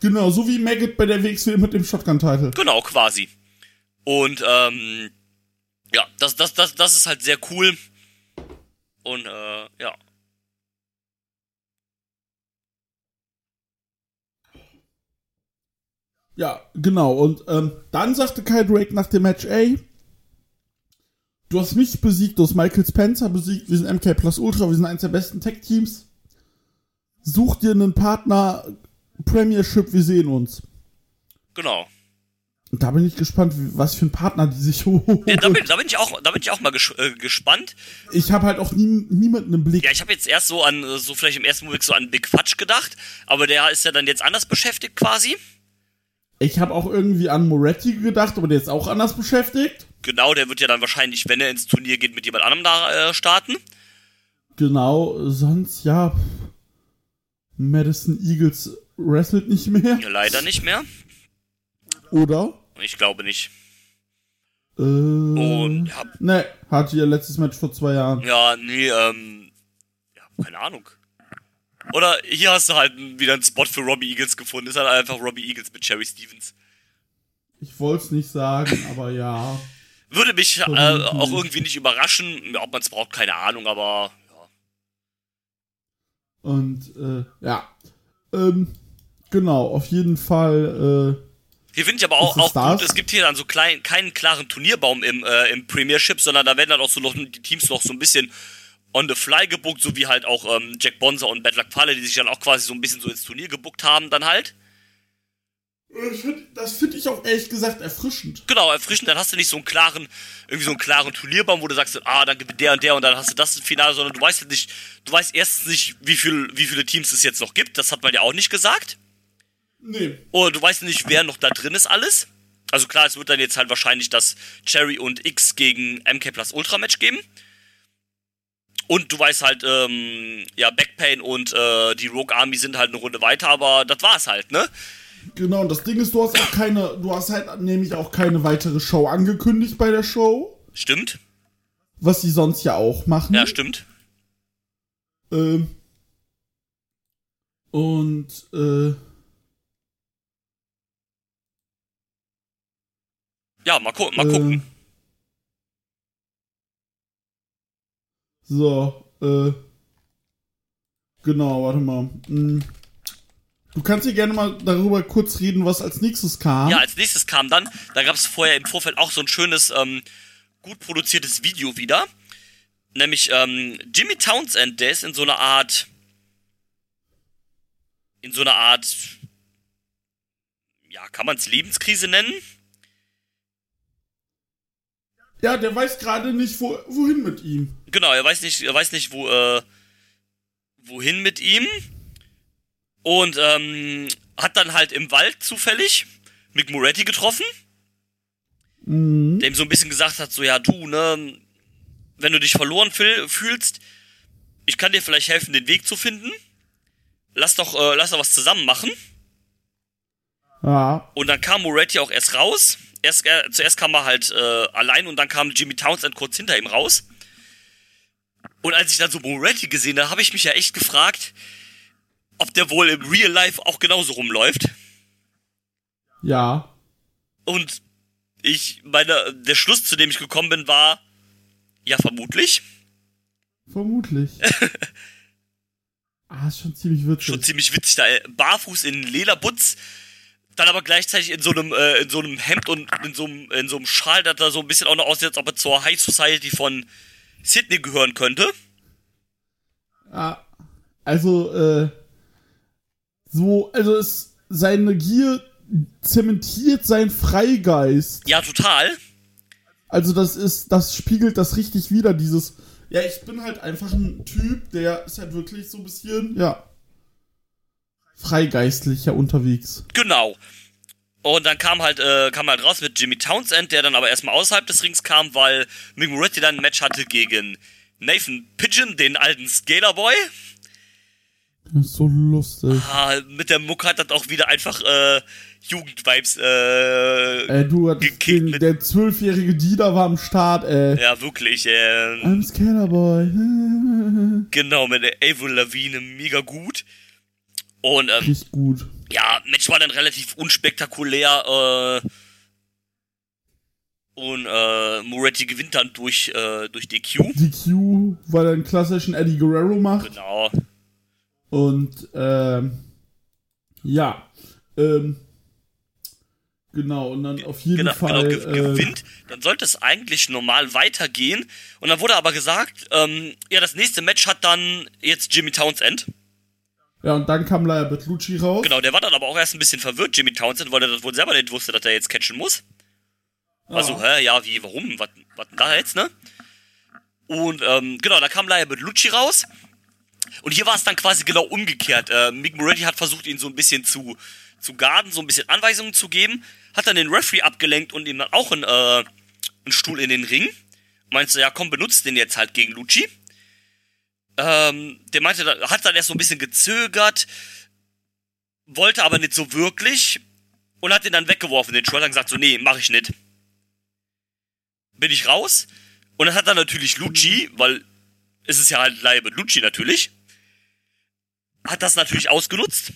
Genau, so wie Maggot bei der WXW mit dem Shotgun-Title. Genau, quasi. Und, ähm, ja, das, das, das, das ist halt sehr cool. Und äh, ja. Ja, genau. Und ähm, dann sagte Kyle Drake nach dem Match, ey, du hast mich besiegt, du hast Michael Spencer besiegt, wir sind MK Plus Ultra, wir sind eines der besten Tech-Teams. Such dir einen Partner, Premiership, wir sehen uns. Genau. Und da bin ich gespannt, was für ein Partner die sich holen. Ja, da, bin, da, bin ich auch, da bin ich auch mal ges äh, gespannt. Ich habe halt auch nie, niemanden im Blick. Ja, ich habe jetzt erst so an, äh, so vielleicht im ersten Moment so an Big Fudge gedacht, aber der ist ja dann jetzt anders beschäftigt quasi. Ich habe auch irgendwie an Moretti gedacht, aber der ist auch anders beschäftigt. Genau, der wird ja dann wahrscheinlich, wenn er ins Turnier geht, mit jemand anderem da äh, starten. Genau, sonst ja. Madison Eagles wrestelt nicht mehr. Ja, leider nicht mehr. Oder? Ich glaube nicht. Äh, Und ja, Ne, hatte ihr letztes Match vor zwei Jahren. ja, nee, ähm, ja, keine Ahnung. Oder hier hast du halt wieder einen Spot für Robbie Eagles gefunden. Ist halt einfach Robbie Eagles mit Cherry Stevens. Ich wollte es nicht sagen, aber ja. Würde mich äh, auch irgendwie nicht überraschen. Ob man es braucht, keine Ahnung, aber ja. Und äh, ja. Ähm, genau, auf jeden Fall. Äh, Hier finde ich aber auch, auch gut, es gibt hier dann so klein, keinen klaren Turnierbaum im, äh, im Premiership, sondern da werden dann auch so noch die Teams noch so ein bisschen on the fly gebuckt, so wie halt auch ähm, Jack Bonser und Bad Luck Falle, die sich dann auch quasi so ein bisschen so ins Turnier gebuckt haben, dann halt. das finde ich auch ehrlich gesagt erfrischend. Genau, erfrischend, dann hast du nicht so einen klaren, irgendwie so einen klaren Turnierbaum, wo du sagst, ah, dann gewinnt der und der und dann hast du das im Finale, sondern du weißt halt nicht, du weißt erstens nicht, wie viel, wie viele Teams es jetzt noch gibt, das hat man ja auch nicht gesagt. Nee. Und du weißt nicht, wer noch da drin ist alles. Also klar, es wird dann jetzt halt wahrscheinlich das Cherry und X gegen MK Plus Ultra Match geben. Und du weißt halt, ähm, ja, Backpain und äh, die Rogue Army sind halt eine Runde weiter, aber das war's halt, ne? Genau, und das Ding ist, du hast auch keine, du hast halt nämlich auch keine weitere Show angekündigt bei der Show. Stimmt. Was sie sonst ja auch machen. Ja, stimmt. Ähm, und äh, Ja, mal, gu mal äh, gucken. So, äh, genau, warte mal. Hm. Du kannst hier gerne mal darüber kurz reden, was als nächstes kam. Ja, als nächstes kam dann, da gab es vorher im Vorfeld auch so ein schönes, ähm, gut produziertes Video wieder. Nämlich ähm, Jimmy Townsend, der ist in so einer Art, in so einer Art, ja, kann man es Lebenskrise nennen? Ja, der weiß gerade nicht, wo, wohin mit ihm. Genau, er weiß nicht, er weiß nicht, wo, äh, wohin mit ihm. Und ähm, hat dann halt im Wald zufällig Mick Moretti getroffen. Mhm. der ihm so ein bisschen gesagt hat, so ja, du, ne, wenn du dich verloren fühl fühlst, ich kann dir vielleicht helfen, den Weg zu finden. Lass doch, äh, lass doch was zusammen machen. Ja, Und dann kam Moretti auch erst raus. Erst, äh, zuerst kam er halt äh, allein und dann kam Jimmy Townsend kurz hinter ihm raus. Und als ich dann so Moretti gesehen habe, habe ich mich ja echt gefragt, ob der wohl im Real Life auch genauso rumläuft. ja. Und ich, meine, der Schluss, zu dem ich gekommen bin, war, ja, vermutlich. Vermutlich. ah, ist schon ziemlich witzig. Schon ziemlich witzig, da äh, barfuß in Lederbutz, dann aber gleichzeitig in so einem, äh, in so einem Hemd und in so einem, in so einem Schal, das da so ein bisschen auch noch aussieht, als ob er zur High Society von Sydney gehören könnte. Ja, also, äh, so, also es, seine Gier zementiert seinen Freigeist. Ja, total. Also das ist, das spiegelt das richtig wieder, dieses, ja, ich bin halt einfach ein Typ, der ist halt wirklich so ein bisschen, ja, freigeistlicher unterwegs. Genau. Und dann kam halt, äh, kam halt raus mit Jimmy Townsend, der dann aber erstmal außerhalb des Rings kam, weil Mick Moretti dann ein Match hatte gegen Nathan Pigeon, den alten Skaterboy. Das ist so lustig. Ah, mit der Muck hat das auch wieder einfach äh, Jugendvibes. Äh, Ey, du, Gekickt der zwölfjährige Dieter war am Start, ey. ja, wirklich. Äh, I'm Skaterboy. genau, mit der Avril Lavigne mega gut. Und ähm, Richtig gut. Ja, Match war dann relativ unspektakulär. Äh, Und äh, Moretti gewinnt dann durch, äh, durch DQ. DQ, weil er einen klassischen Eddie Guerrero macht. Genau. Und ähm, ja, ähm, genau, und dann auf jeden Genau, Fall. genau ge äh, gewinnt. Dann sollte es eigentlich normal weitergehen. Und dann wurde aber gesagt, ähm, ja, das nächste Match hat dann jetzt Jimmy Townsend. Ja, und dann kam Laia Bertolucci raus. Genau, der war dann aber auch erst ein bisschen verwirrt, Jimmy Townsend, weil er das wohl selber nicht wusste, dass er jetzt catchen muss. Also, hä, ja, wie, warum? Was, was denn da jetzt, ne? Und, ähm, genau, da kam Laia Bertolucci raus. Und hier war es dann quasi genau umgekehrt. Äh, Mick Moretti hat versucht, ihn so ein bisschen zu, zu garden, so ein bisschen Anweisungen zu geben. Hat dann den Referee abgelenkt und ihm dann auch einen, äh, einen Stuhl in den Ring. Meinst du, ja, komm, benutzt den jetzt halt gegen Lucci. Ähm, der meinte, hat dann erst so ein bisschen gezögert, wollte aber nicht so wirklich und hat den dann weggeworfen, den hat dann gesagt so, nee, mach ich nicht. Bin ich raus und dann hat dann natürlich Lucci, weil es ist ja halt Leibe Lucci natürlich, hat das natürlich ausgenutzt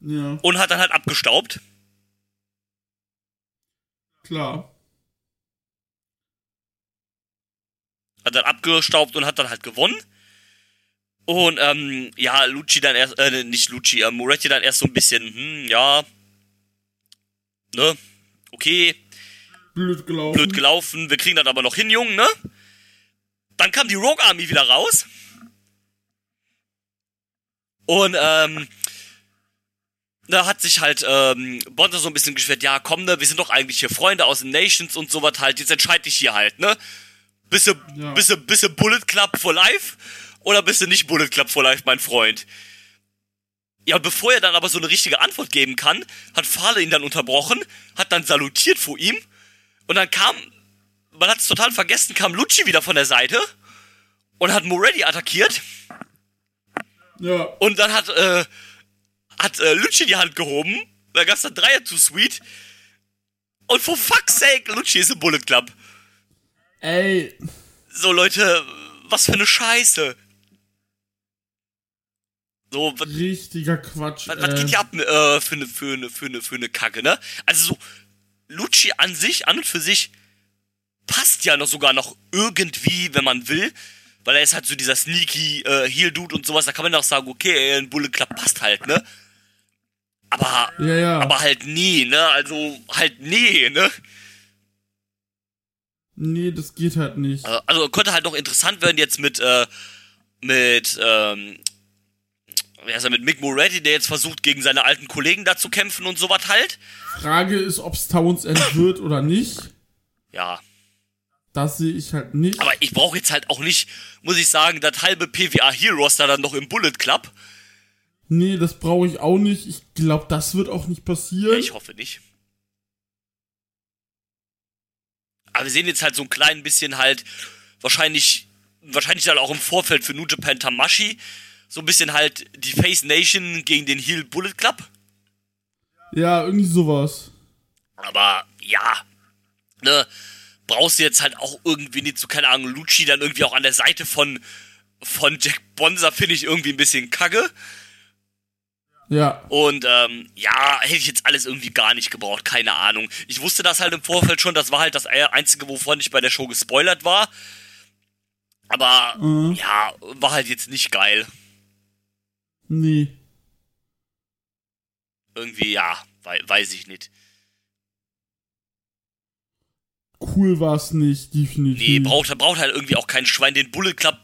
Ja, und hat dann halt abgestaubt. klar. Hat dann abgestaubt und hat dann halt gewonnen. Und ähm, ja, Lucci dann erst, äh, nicht Lucci, äh, Moretti dann erst so ein bisschen, hm, ja, ne, okay, Blöd gelaufen. blöd gelaufen, wir kriegen das aber noch hin, Jungen, ne? Dann kam die Rogue Army wieder raus. Und, ähm, da hat sich halt, ähm, Bonta so ein bisschen geschwert, ja, komm, ne, wir sind doch eigentlich hier Freunde aus den Nations und sowas halt, jetzt entscheid dich hier halt, ne? Bist du, Ja. bist du, bist du Bullet Club for Life oder bist du nicht Bullet Club for Life, mein Freund? Ja, und bevor er dann aber so eine richtige Antwort geben kann, hat Fahle ihn dann unterbrochen, hat dann salutiert vor ihm und dann kam, man hat es total vergessen, kam Lucci wieder von der Seite und hat Moretti attackiert Ja, und dann hat, äh, hat äh, Lucci die Hand gehoben, da gab's dann Dreier zu Sweet und for fuck's sake, Lucci ist im Bullet Club. Ey, So, Leute, was für eine Scheiße. So, was, richtiger Quatsch. was, was geht hier ab äh, für eine für eine für eine für eine Kacke, ne? Also so Lucci an sich an und für sich passt ja noch sogar noch irgendwie, wenn man will, weil er ist halt so dieser sneaky äh, Heel Dude und sowas, da kann man doch sagen, okay, ey, ein Bullet Club passt halt, ne? Aber Ja, ja. aber halt nie, ne? Also halt nee, ne? Nee, das geht halt nicht. Äh, Also könnte halt noch interessant werden jetzt mit, äh, mit, ähm, wer ist er, mit Mick Moretti, der jetzt versucht, gegen seine alten Kollegen da zu kämpfen und sowas halt. Frage ist, ob's Townsend wird oder nicht. Ja. Das sehe ich halt nicht. Aber ich brauche jetzt halt auch nicht, muss ich sagen, das halbe PWA Heroes da dann noch im Bullet Club. nee, das brauche ich auch nicht. Ich glaube, das wird auch nicht passieren. Ich hoffe nicht. Aber wir sehen jetzt halt so ein klein bisschen halt, wahrscheinlich, wahrscheinlich dann auch im Vorfeld für New Japan Tamashi, so ein bisschen halt die Face Nation gegen den Heel Bullet Club. ja, irgendwie sowas. Aber ja, ne, brauchst du jetzt halt auch irgendwie nicht so, keine Ahnung, Lucci dann irgendwie auch an der Seite von, von Jack Bonser finde ich irgendwie ein bisschen kacke. Ja, Und ähm, ja, hätte ich jetzt alles irgendwie gar nicht gebraucht, keine Ahnung. Ich wusste das halt im Vorfeld schon, das war halt das Einzige, wovon ich bei der Show gespoilert war. Aber Mhm. ja, war halt jetzt nicht geil. nee. Irgendwie, ja, wei weiß ich nicht. Cool war es nicht, definitiv. Nee, braucht, braucht halt irgendwie auch kein Schwein. Den Bullet Club,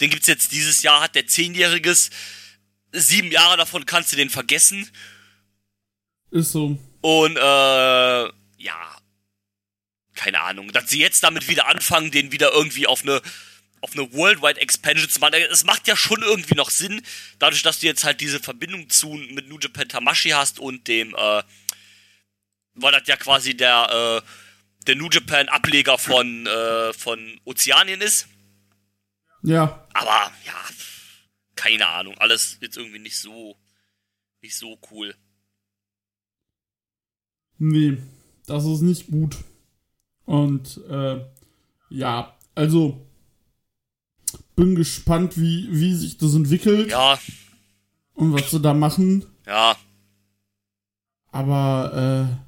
den gibt's jetzt dieses Jahr, hat der Zehnjähriges. Sieben Jahre davon kannst du den vergessen. Ist so. Und, äh, ja. Keine Ahnung. Dass sie jetzt damit wieder anfangen, den wieder irgendwie auf eine, auf eine Worldwide Expansion zu machen. Es macht ja schon irgendwie noch Sinn, dadurch, dass du jetzt halt diese Verbindung zu, mit New Japan Tamashi hast und dem, äh, weil das ja quasi der, äh, der New Japan Ableger von, äh, von Ozeanien ist. Ja, Aber, ja, keine Ahnung. Alles jetzt irgendwie nicht so, nicht so cool. nee. Das ist nicht gut. Und, äh, ja, also, bin gespannt, wie, wie sich das entwickelt Ja, und was sie da machen. ja. Aber,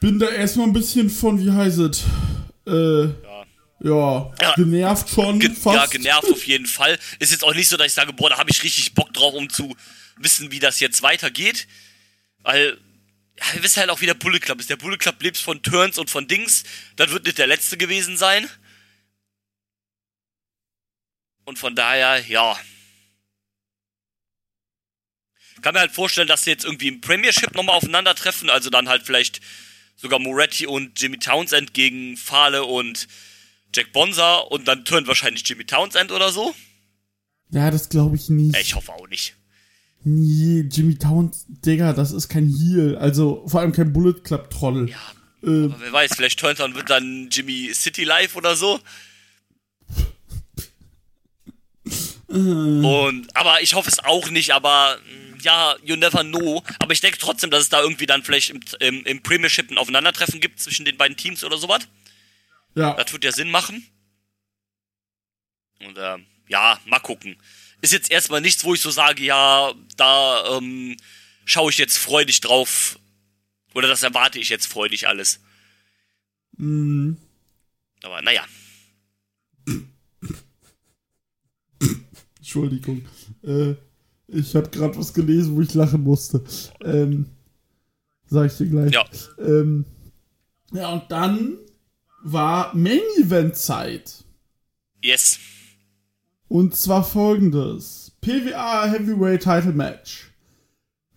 bin da erstmal ein bisschen von, wie heißt es? Äh, Ja. genervt schon Ge fast. Ja, genervt auf jeden Fall. Ist jetzt auch nicht so, dass ich sage, boah, da habe ich richtig Bock drauf, um zu wissen, wie das jetzt weitergeht. Weil, ja, wir wissen halt auch, wie der Bullet Club ist. Der Bullet Club lebt von Turns und von Dings. Das wird nicht der letzte gewesen sein. Und von daher, ja. Kann mir halt vorstellen, dass sie jetzt irgendwie im Premiership nochmal aufeinandertreffen. Also dann halt vielleicht sogar Moretti und Jimmy Townsend gegen Fale und Jack Bonza und dann turnt wahrscheinlich Jimmy Townsend oder so. Ja, das glaube ich nicht. Ich hoffe auch nicht. Nee, Jimmy Towns, Digga, das ist kein Heal. Also vor allem kein Bullet Club Troll. Ja, Äh, aber wer weiß, vielleicht turnt dann wird dann Jimmy City Live oder so. Und, aber ich hoffe es auch nicht, aber mh, ja, you never know. Aber ich denke trotzdem, dass es da irgendwie dann vielleicht im, im, im Premiership ein Aufeinandertreffen gibt zwischen den beiden Teams oder sowas. Ja. Das wird ja Sinn machen. Und ähm, ja, mal gucken. Ist jetzt erstmal nichts, wo ich so sage, ja, da ähm, schaue ich jetzt freudig drauf. Oder das erwarte ich jetzt freudig alles. Mm, Aber naja. Entschuldigung. Äh, ich habe gerade was gelesen, wo ich lachen musste. Ähm, sag ich dir gleich. Ja. Ähm, ja, und dann war Main Event Zeit. Yes. Und zwar folgendes: PWA Heavyweight Title Match.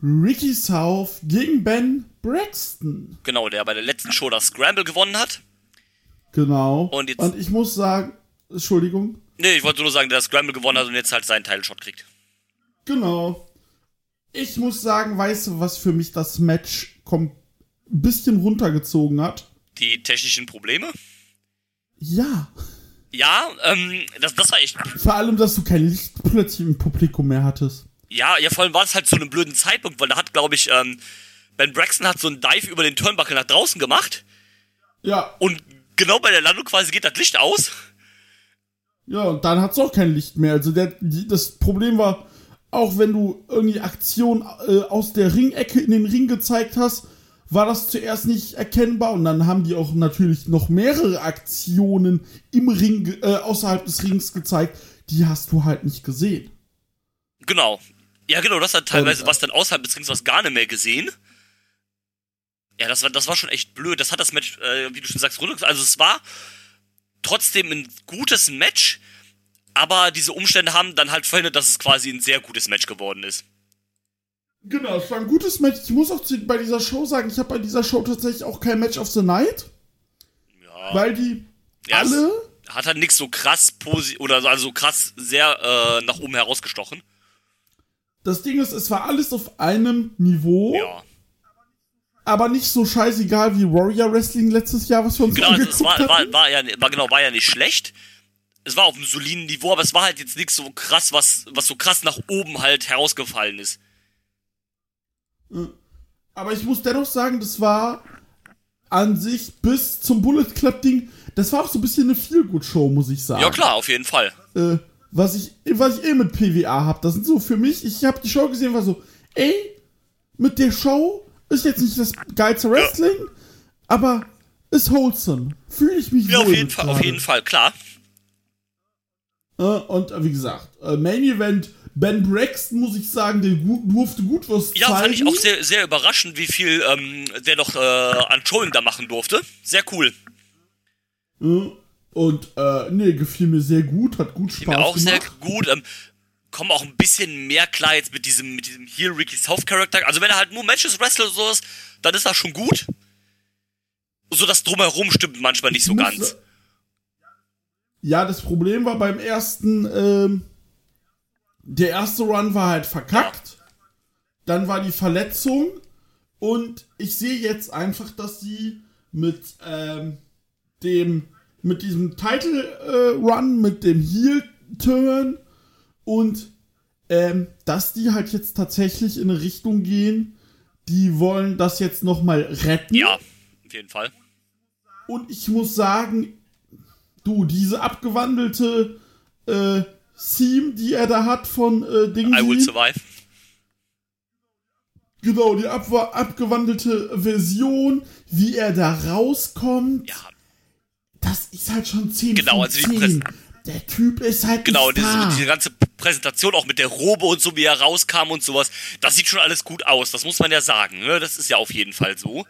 Ricky South gegen Ben Braxton. Genau, der bei der letzten Show das Scramble gewonnen hat. Genau. Und jetzt- und ich muss sagen, Entschuldigung. Nee, ich wollte nur sagen, der das Scramble gewonnen hat und jetzt halt seinen Title-Shot kriegt. Genau. Ich muss sagen, weißt du, was für mich das Match ein bisschen runtergezogen hat? Die technischen Probleme? Ja. Ja, ähm, das, das war echt. Vor allem, dass du kein Licht plötzlich im Publikum mehr hattest. Ja, ja, vor allem war es halt zu einem blöden Zeitpunkt, weil da hat, glaube ich, ähm, Ben Braxton hat so einen Dive über den Turnbuckle nach draußen gemacht Ja. und genau bei der Landung quasi geht das Licht aus. Ja, und dann hat's auch kein Licht mehr. Also der, die, das Problem war, auch wenn du irgendwie Aktion äh, aus der Ringecke in den Ring gezeigt hast, war das zuerst nicht erkennbar und dann haben die auch natürlich noch mehrere Aktionen im Ring, äh, außerhalb des Rings gezeigt, die hast du halt nicht gesehen. Genau. Ja, genau, das hat teilweise Und, was dann außerhalb des Rings was gar nicht mehr gesehen. Ja, das war, das war schon echt blöd. Das hat das Match, äh, wie du schon sagst, runter. Also es war trotzdem ein gutes Match, aber diese Umstände haben dann halt verhindert, dass es quasi ein sehr gutes Match geworden ist. Genau, es war ein gutes Match. Ich muss auch bei dieser Show sagen, ich habe bei dieser Show tatsächlich auch kein Match of the Night, Ja. weil die Ja, alle hat halt nichts so krass posi oder so, also so krass sehr äh, nach oben herausgestochen. das Ding ist, es war alles auf einem Niveau. Ja. aber nicht so scheißegal wie Warrior Wrestling letztes Jahr, was wir uns Genau, also es angeguckt war, war, war, ja, war, genau, war ja nicht schlecht. Es war auf einem soliden Niveau, aber es war halt jetzt nichts so krass, was, was so krass nach oben halt herausgefallen ist. Aber ich muss dennoch sagen, das war an sich bis zum Bullet Club Ding, das war auch so ein bisschen eine Feel-Good-Show, muss ich sagen. Ja, klar, auf jeden Fall. Äh, was ich, was ich eh mit PWA hab, das sind so für mich, ich habe die Show gesehen, war so, ey, mit der Show ist jetzt nicht das geilste Wrestling, aber ist wholesome. Fühle ich mich Ja, wohl auf jeden Fall, auf jeden Fall, klar. Äh, und äh, wie gesagt, äh, Main Event, Ben Braxton, muss ich sagen, der durfte gut was Ja, zeigen. fand ich auch sehr, sehr überraschend, wie viel ähm, der noch äh, an Showing da machen durfte. Sehr cool. Und, äh, nee, gefiel mir sehr gut, hat gut Spaß Mir auch sehr gemacht. gut. Ähm, kommen auch ein bisschen mehr klar jetzt mit diesem, mit diesem Heel Ricky South Charakter. Also wenn er halt nur Matches wrestelt oder sowas, dann ist das schon gut. So das drumherum stimmt manchmal nicht so ganz. Ja, das Problem war beim ersten, ähm, der erste Run war halt verkackt. Dann war die Verletzung. Und ich sehe jetzt einfach, dass sie mit ähm, dem, mit diesem Title äh, Run, mit dem Heel Turn und ähm, dass die halt jetzt tatsächlich in eine Richtung gehen, die wollen das jetzt nochmal retten. Ja, auf jeden Fall. Und ich muss sagen, du, diese abgewandelte äh, Theme, die er da hat von äh, Ding. I will survive. Genau, die ab abgewandelte Version, wie er da rauskommt. Ja, Das ist halt schon 10 Genau, also die 10. Der Typ ist halt genau, diese, diese ganze Präsentation auch mit der Robe und so, wie er rauskam und sowas, das sieht schon alles gut aus, das muss man ja sagen, ne? Das ist ja auf jeden Fall so.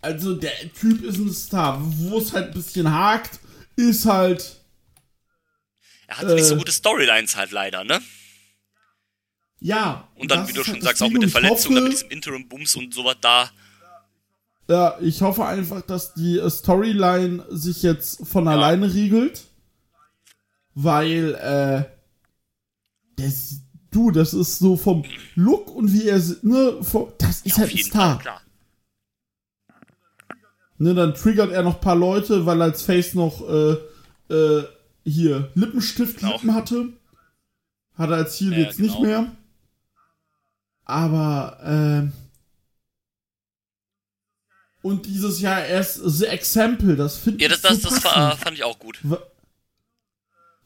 Also der Typ ist ein Star. Wo es halt ein bisschen hakt, ist halt. Er hat nicht so Äh. gute Storylines halt leider, ne? Ja. Und dann, wie du schon halt sagst, auch mit der Ding. Und ich Verletzung, dann mit diesem Interim-Bums und sowas da. Ja, ich hoffe einfach, dass die äh, Storyline sich jetzt von alleine riegelt. Weil, äh, das, du, das ist so vom Look und wie er, ne, vom, das ist Ja, halt ein Star. Fall. Ne, dann triggert er noch ein paar Leute, weil als Face noch, äh, äh, hier Lippenstift-Lippen Genau. hatte. Hat er als Ziel Ja, jetzt nicht genau. mehr. Aber, ähm, und dieses Jahr erst The Example, das finde Ja, ich das, das, so das war, fand ich auch gut.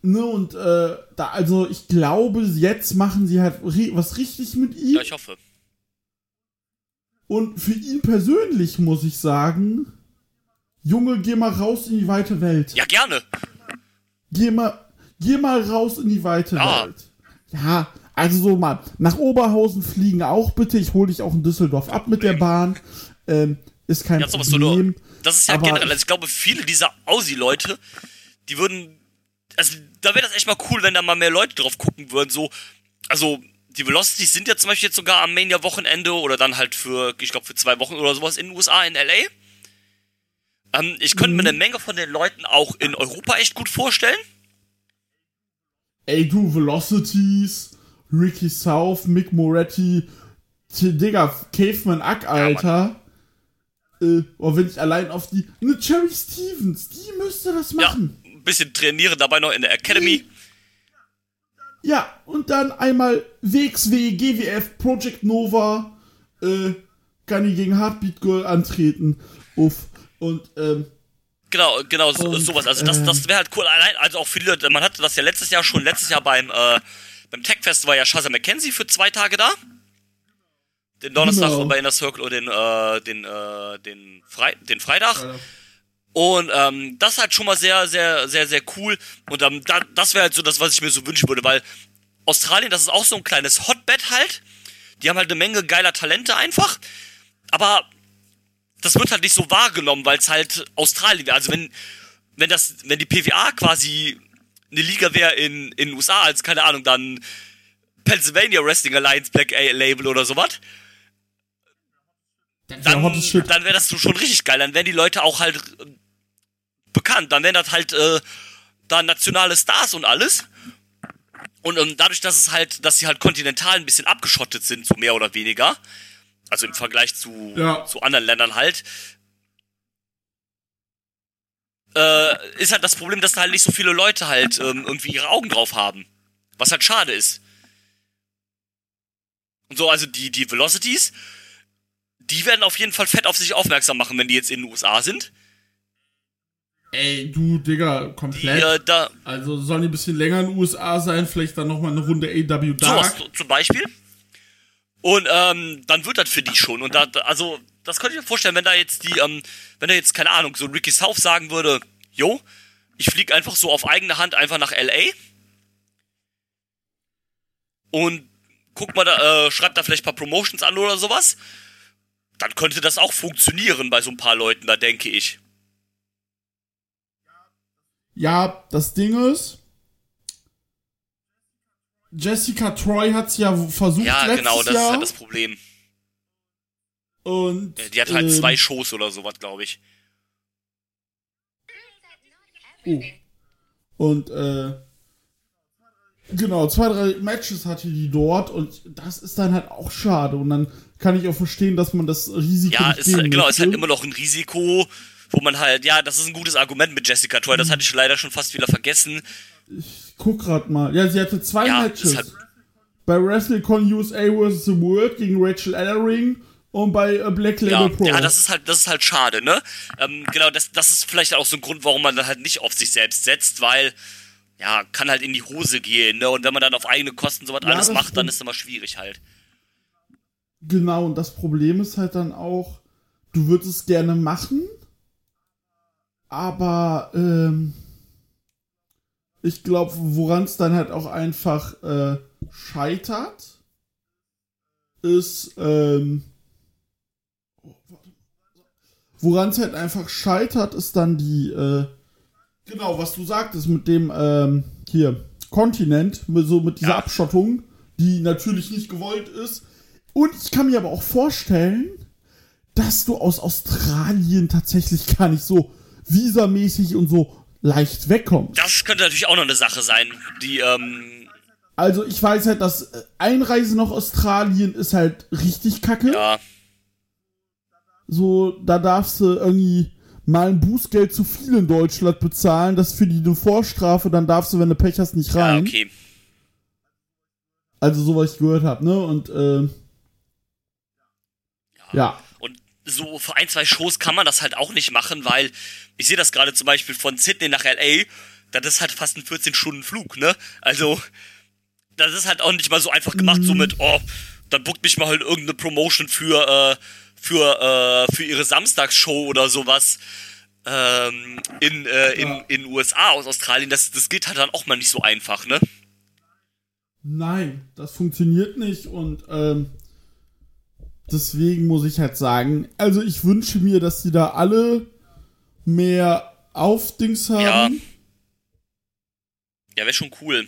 Ne, und äh, da, also ich glaube, jetzt machen sie halt was richtig mit ihm. Ja, ich hoffe. und für ihn persönlich muss ich sagen, Junge, geh mal raus in die weite Welt. Ja, gerne. Geh mal, geh mal raus in die weite Ja. Welt. Ja, also so mal, nach Oberhausen fliegen auch bitte. Ich hole dich auch in Düsseldorf ab mit der Bahn. Ähm, ist kein Ja, Problem. nur. Das ist ja Aber- generell, also ich glaube, viele dieser Aussie-Leute, die würden, also da wäre das echt mal cool, wenn da mal mehr Leute drauf gucken würden, so, also die Velocities sind ja zum Beispiel jetzt sogar am Mania-Wochenende oder dann halt für, ich glaube, für zwei Wochen oder sowas in den USA, in L.A. Ähm, ich könnte Mhm. mir eine Menge von den Leuten auch in Europa echt gut vorstellen. Ey, du, Velocities, Ricky South, Mick Moretti, Digga, Caveman Ack, Alter. äh, oh, wenn ich allein auf die. Ne, Cherry Stevens, die müsste das Ja, machen. ein bisschen trainieren dabei noch in der Academy. Ja, und dann einmal WXW, GWF, Project Nova, äh, kann die gegen Heartbeat Girl antreten. Uff. Und, ähm, Genau, genau, so, Und, sowas. Also das, äh, das wäre halt cool. Allein, also auch viele Leute, man hatte das ja letztes Jahr schon, letztes Jahr beim, äh, beim Techfest war ja Shazam McKenzie für zwei Tage da. Den Donnerstag Genau. bei Inner Circle und den, äh, den, äh, den, Frei den Freitag. Und ähm, das ist halt schon mal sehr, sehr, sehr, sehr cool. Und ähm, da, das wäre halt so das, was ich mir so wünschen würde, weil Australien, das ist auch so ein kleines Hotbed halt. Die haben halt eine Menge geiler Talente einfach. Aber das wird halt nicht so wahrgenommen, weil es halt Australien wäre. Also wenn, wenn das, wenn die PWA quasi eine Liga wäre in, in den USA, als keine Ahnung, dann Pennsylvania Wrestling Alliance Black A Label oder sowas, dann, Shit. dann wäre das so schon richtig geil. Dann wären die Leute auch halt äh, bekannt. Dann wären das halt äh, da nationale Stars und alles. Und ähm, dadurch, dass es halt, dass sie halt kontinental ein bisschen abgeschottet sind, so mehr oder weniger, also im Vergleich zu, Ja. zu anderen Ländern halt, äh, ist halt das Problem, dass da halt nicht so viele Leute halt ähm, irgendwie ihre Augen drauf haben. Was halt schade ist. Und so, also die, die Velocities, die werden auf jeden Fall fett auf sich aufmerksam machen, wenn die jetzt in den USA sind. Ey, du, Digga, Die, komplett. äh, da, Also sollen die ein bisschen länger in den USA sein, vielleicht dann nochmal eine Runde AW sowas Dark. zu- zum Beispiel. Und ähm, dann wird das für die schon. Und da, also, das könnte ich mir vorstellen, wenn da jetzt die, ähm, wenn da jetzt, keine Ahnung, so Ricky South sagen würde, yo, ich flieg einfach so auf eigene Hand einfach nach LA. Und guck mal da, äh, schreibt da vielleicht ein paar Promotions an oder sowas. Dann könnte das auch funktionieren bei so ein paar Leuten, da denke ich. Ja, das Ding ist, Jessica Troy hat's ja versucht Ja, letztes genau, das Jahr. ist halt das Problem. und Die hat halt ähm, zwei Shows oder sowas, glaube ich. Oh. Und äh, genau, zwei, drei Matches hatte die dort und das ist dann halt auch schade. Und dann kann ich auch verstehen, dass man das Risiko Ja, ist, genau, ist halt immer noch ein Risiko, wo man halt, ja, das ist ein gutes Argument mit Jessica Troy, Mhm. das hatte ich leider schon fast wieder vergessen. Ich guck grad mal. Ja, sie hatte zwei Ja, Matches. halt- bei WrestleCon USA vs. The World gegen Rachel Ellering und bei äh, Black Label Ja, Pro. ja, das ist halt, das ist halt schade, ne? Ähm, genau, das, das ist vielleicht auch so ein Grund, warum man dann halt nicht auf sich selbst setzt, weil, ja, kann halt in die Hose gehen, ne? Und wenn man dann auf eigene Kosten sowas Ja, alles macht, dann ist es immer schwierig halt. Genau, und das Problem ist halt dann auch, du würdest es gerne machen, aber ähm, ich glaube, woran es dann halt auch einfach äh, scheitert, ist, ähm, woran es halt einfach scheitert, ist dann die, äh, genau, was du sagtest mit dem, ähm, hier, Kontinent, so mit dieser Ja. Abschottung, die natürlich nicht gewollt ist. Und ich kann mir aber auch vorstellen, dass du aus Australien tatsächlich gar nicht so visamäßig und so leicht wegkommst. Das könnte natürlich auch noch eine Sache sein, die, ähm, Also ich weiß halt, dass äh, Einreise nach Australien ist halt richtig kacke. ja, So, da darfst du irgendwie mal ein Bußgeld zu viel in Deutschland bezahlen. Das für die eine Vorstrafe, dann darfst du, wenn du Pech hast, nicht ja, rein. okay. Also so, was ich gehört habe, ne? Und, äh, ja. Und so für ein, zwei Shows kann man das halt auch nicht machen, weil ich sehe das gerade zum Beispiel von Sydney nach LA, das ist halt fast ein 14-Stunden-Flug, ne? Also, das ist halt auch nicht mal so einfach gemacht, so mit, oh, dann buckt mich mal halt irgendeine Promotion für, äh, für, äh, für ihre Samstagsshow oder sowas ähm, in, äh, in, in USA aus Australien. Das, das geht halt dann auch mal nicht so einfach, ne? Nein, das funktioniert nicht und ähm, deswegen muss ich halt sagen, also ich wünsche mir, dass die da alle mehr Aufdings haben. Ja. Ja, wäre schon cool.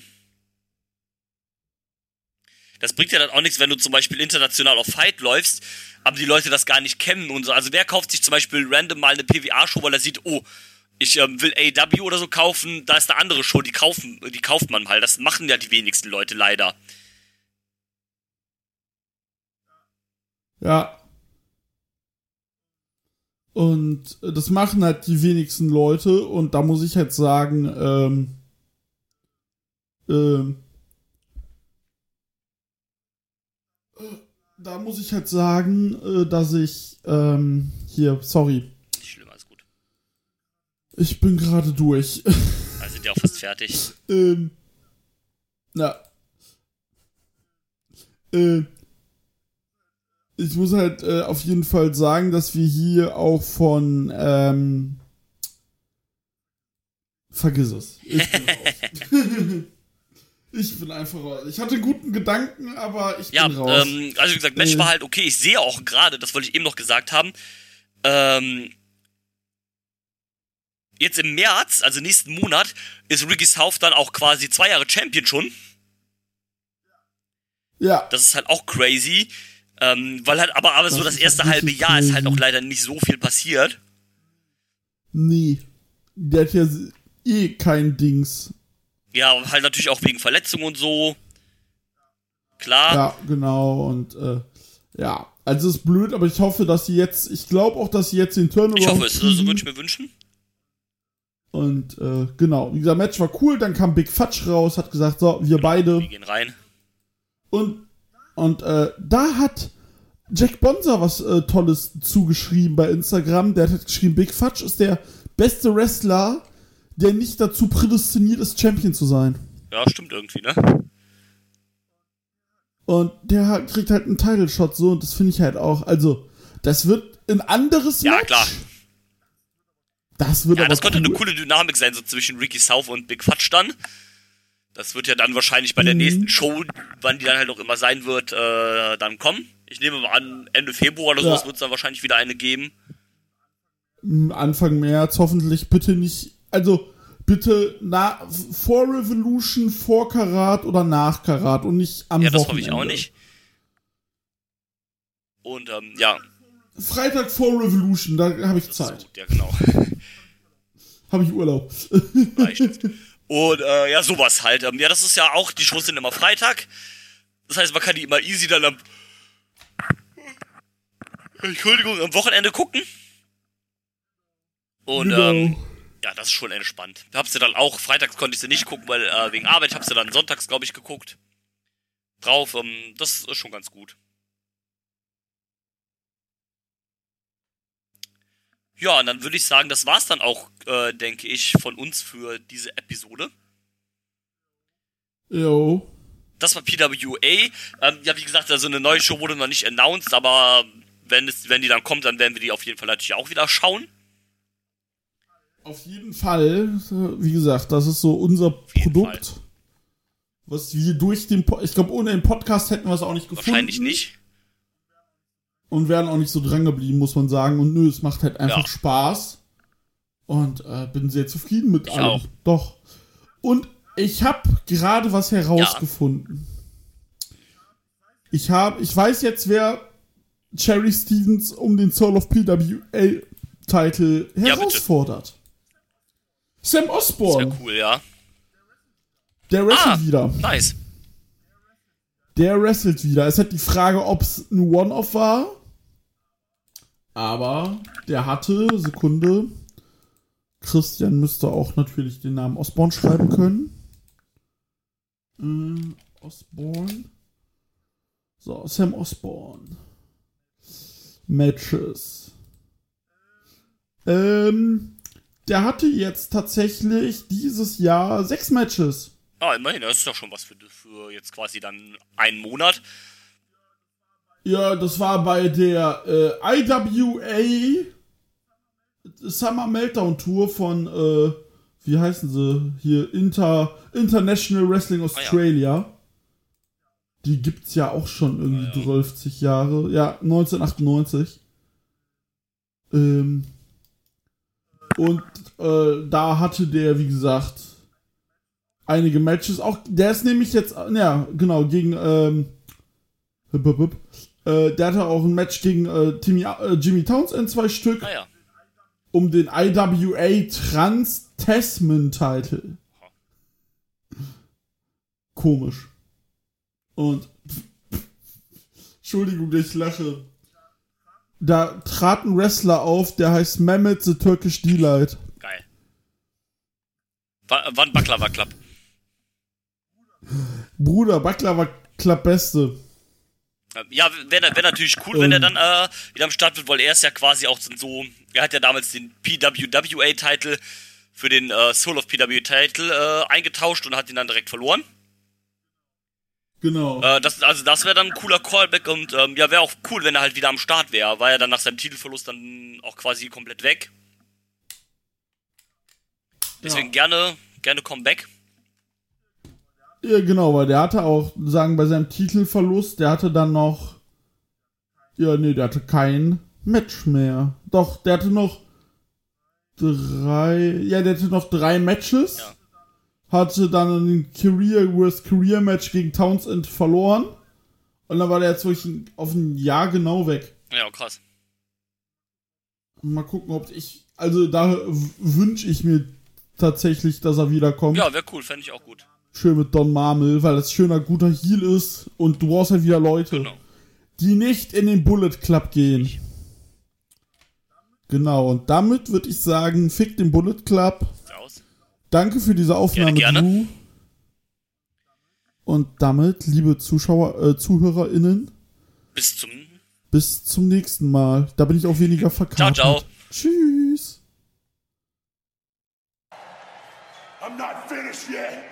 Das bringt ja dann auch nichts, wenn du zum Beispiel international auf Fight läufst, aber die Leute das gar nicht kennen und so. Also wer kauft sich zum Beispiel random mal eine PWA-Show, weil er sieht, oh, ich ähm, will AW oder so kaufen, da ist eine andere Show, die kaufen, die kauft man mal. Das machen ja die wenigsten Leute leider. Ja. Und das machen halt die wenigsten Leute und da muss ich halt sagen, ähm, ähm, äh, da muss ich halt sagen, äh, dass ich, ähm, hier, sorry, Nicht schlimm, alles gut. ich bin gerade durch. Also sind ja auch fast fertig. ähm, na. Äh, ich muss halt äh, auf jeden Fall sagen, dass wir hier auch von ähm, vergiss es. Ich bin raus. ich bin einfach raus. Ich hatte guten Gedanken, aber ich Ja, bin raus. ähm, also wie gesagt, Match Äh. war halt okay. Ich sehe auch gerade, das wollte ich eben noch gesagt haben, ähm, jetzt im März, also nächsten Monat, ist Ricky South dann auch quasi zwei Jahre Champion schon. ja, Das ist halt auch crazy. Ähm, weil halt, aber, aber so Das das ist erste halt halbe Jahr ist halt auch leider nicht so viel passiert. nee. Der hat ja eh kein Dings. Ja, halt natürlich auch wegen Verletzungen und so. Klar. Ja, genau. Und äh, ja, also es ist blöd, aber ich hoffe, dass sie jetzt, ich glaube auch, dass sie jetzt den Turnaround ich hoffe es. So kriegen. würde ich mir wünschen. Und äh, genau, dieser Match war cool. Dann kam Big Fudge raus, hat gesagt, so, wir beide. Wir gehen rein. Und, und äh, da hat Jack Bonser was äh, Tolles zugeschrieben bei Instagram. Der hat geschrieben, Big Fudge ist der beste Wrestler, der nicht dazu prädestiniert ist, Champion zu sein. Ja, stimmt irgendwie, ne? Und der hat, kriegt halt einen Title Shot so und das finde ich halt auch. Also, das wird ein anderes Ja, Match. klar. Das wird Ja, das könnte cool. eine coole Dynamik sein, so zwischen Ricky South und Big Fudge dann. Das wird ja dann wahrscheinlich bei der Mhm. nächsten Show, wann die dann halt auch immer sein wird, äh, dann kommen. Ich nehme mal an, Ende Februar oder Ja. sowas wird es dann wahrscheinlich wieder eine geben. Anfang März hoffentlich bitte nicht. Also bitte na, vor Revolution, vor Karat oder nach Karat und nicht am Ja, das Wochenende. hoffe ich auch nicht. Und ähm, ja, Freitag vor Revolution, da habe ich Zeit. gut, ja genau. Habe ich Urlaub. Bleistift. Und äh, ja, sowas halt. Ähm, ja, das ist ja auch, die Shows sind immer Freitag. Das heißt, man kann die immer easy dann am Entschuldigung, am Wochenende gucken. Und Genau. ähm, ja, das ist schon entspannt. Hab sie dann auch, freitags konnte ich sie nicht gucken, weil äh, wegen Arbeit, hab sie dann sonntags, glaube ich, geguckt. Drauf, ähm, das ist schon ganz gut. Ja, und dann würde ich sagen, das war's dann auch, äh, denke ich, von uns für diese Episode. Jo. das war PWA. Ähm, ja, wie gesagt, also eine neue Show wurde noch nicht announced, aber wenn, es, wenn die dann kommt, dann werden wir die auf jeden Fall natürlich auch wieder schauen. Auf jeden Fall, wie gesagt, das ist so unser Produkt, Fall. was wir durch den, po ich glaube, ohne den Podcast hätten wir es auch nicht gefunden. Wahrscheinlich nicht. Und wären auch nicht so dran geblieben, muss man sagen. Und nö, es macht halt einfach ja. Spaß. Und äh, bin sehr zufrieden mit ich allem. Auch. Doch. Und ich habe gerade was herausgefunden. Ja. Ich habe, ich weiß jetzt, wer Cherry Stevens um den Soul of PWA Titel herausfordert. Ja, Sam Osborne. Sehr cool, ja. Der wrestelt ah, wieder. Nice. Der wrestelt wieder. Es hat die Frage, ob es ein One-Off war. Aber der hatte, Sekunde. Christian müsste auch natürlich den Namen Osborne schreiben können. Äh, Osborne. So, Sam Osborne. Matches. Ähm, der hatte jetzt tatsächlich dieses Jahr sechs Matches. Ah, immerhin, das ist doch schon was für, für jetzt quasi dann einen Monat. Ja, das war bei der äh, IWA Summer Meltdown Tour von, äh, wie heißen sie hier, Inter, International Wrestling Australia. Ah, ja. Die gibt's ja auch schon irgendwie ah, ja. 12 Jahre. Ja, 1998. Ähm, und äh, da hatte der, wie gesagt, einige Matches. Auch der ist nämlich jetzt, ja, genau, gegen ähm, äh, der hatte auch ein Match gegen äh, Timmy, äh, Jimmy Townsend zwei Stück. Ah, ja. Um den IWA Trans Tasman Titel. Komisch. Und Entschuldigung, ich lache da trat ein Wrestler auf, der heißt Mehmet the Turkish Delight. Geil. Wann Baklava Club? Bruder, Baklava Club Beste. Ja, wäre wär natürlich cool, ähm, wenn er dann äh, wieder am Start wird, weil er ist ja quasi auch so, er hat ja damals den PWWA-Titel für den äh, Soul of PWA-Titel äh, eingetauscht und hat ihn dann direkt verloren. Genau. Äh, das, also das wäre dann ein cooler Callback und ähm, ja, wäre auch cool, wenn er halt wieder am Start wäre. War er dann nach seinem Titelverlust dann auch quasi komplett weg. Deswegen ja. gerne, gerne Comeback. Ja, genau, weil der hatte auch, sagen, bei seinem Titelverlust, der hatte dann noch. Ja, nee, der hatte kein Match mehr. Doch, der hatte noch drei. Ja, der hatte noch drei Matches. Ja hatte dann ein Career Worst Career Match gegen Townsend verloren. Und dann war der jetzt wirklich auf ein Jahr genau weg. Ja, krass. Mal gucken, ob ich. Also da wünsche ich mir tatsächlich, dass er wiederkommt. Ja, wäre cool, fände ich auch gut. Schön mit Don Marmel, weil das schöner guter Heal ist und du brauchst halt wieder Leute, genau. die nicht in den Bullet Club gehen. Genau, und damit würde ich sagen, fick den Bullet Club. Danke für diese Aufnahme, gerne, gerne. Drew. Und damit, liebe Zuschauer, äh, ZuhörerInnen, bis zum bis zum nächsten Mal. Da bin ich auch weniger verkauft. Ciao, ciao. Tschüss. I'm not finished yet.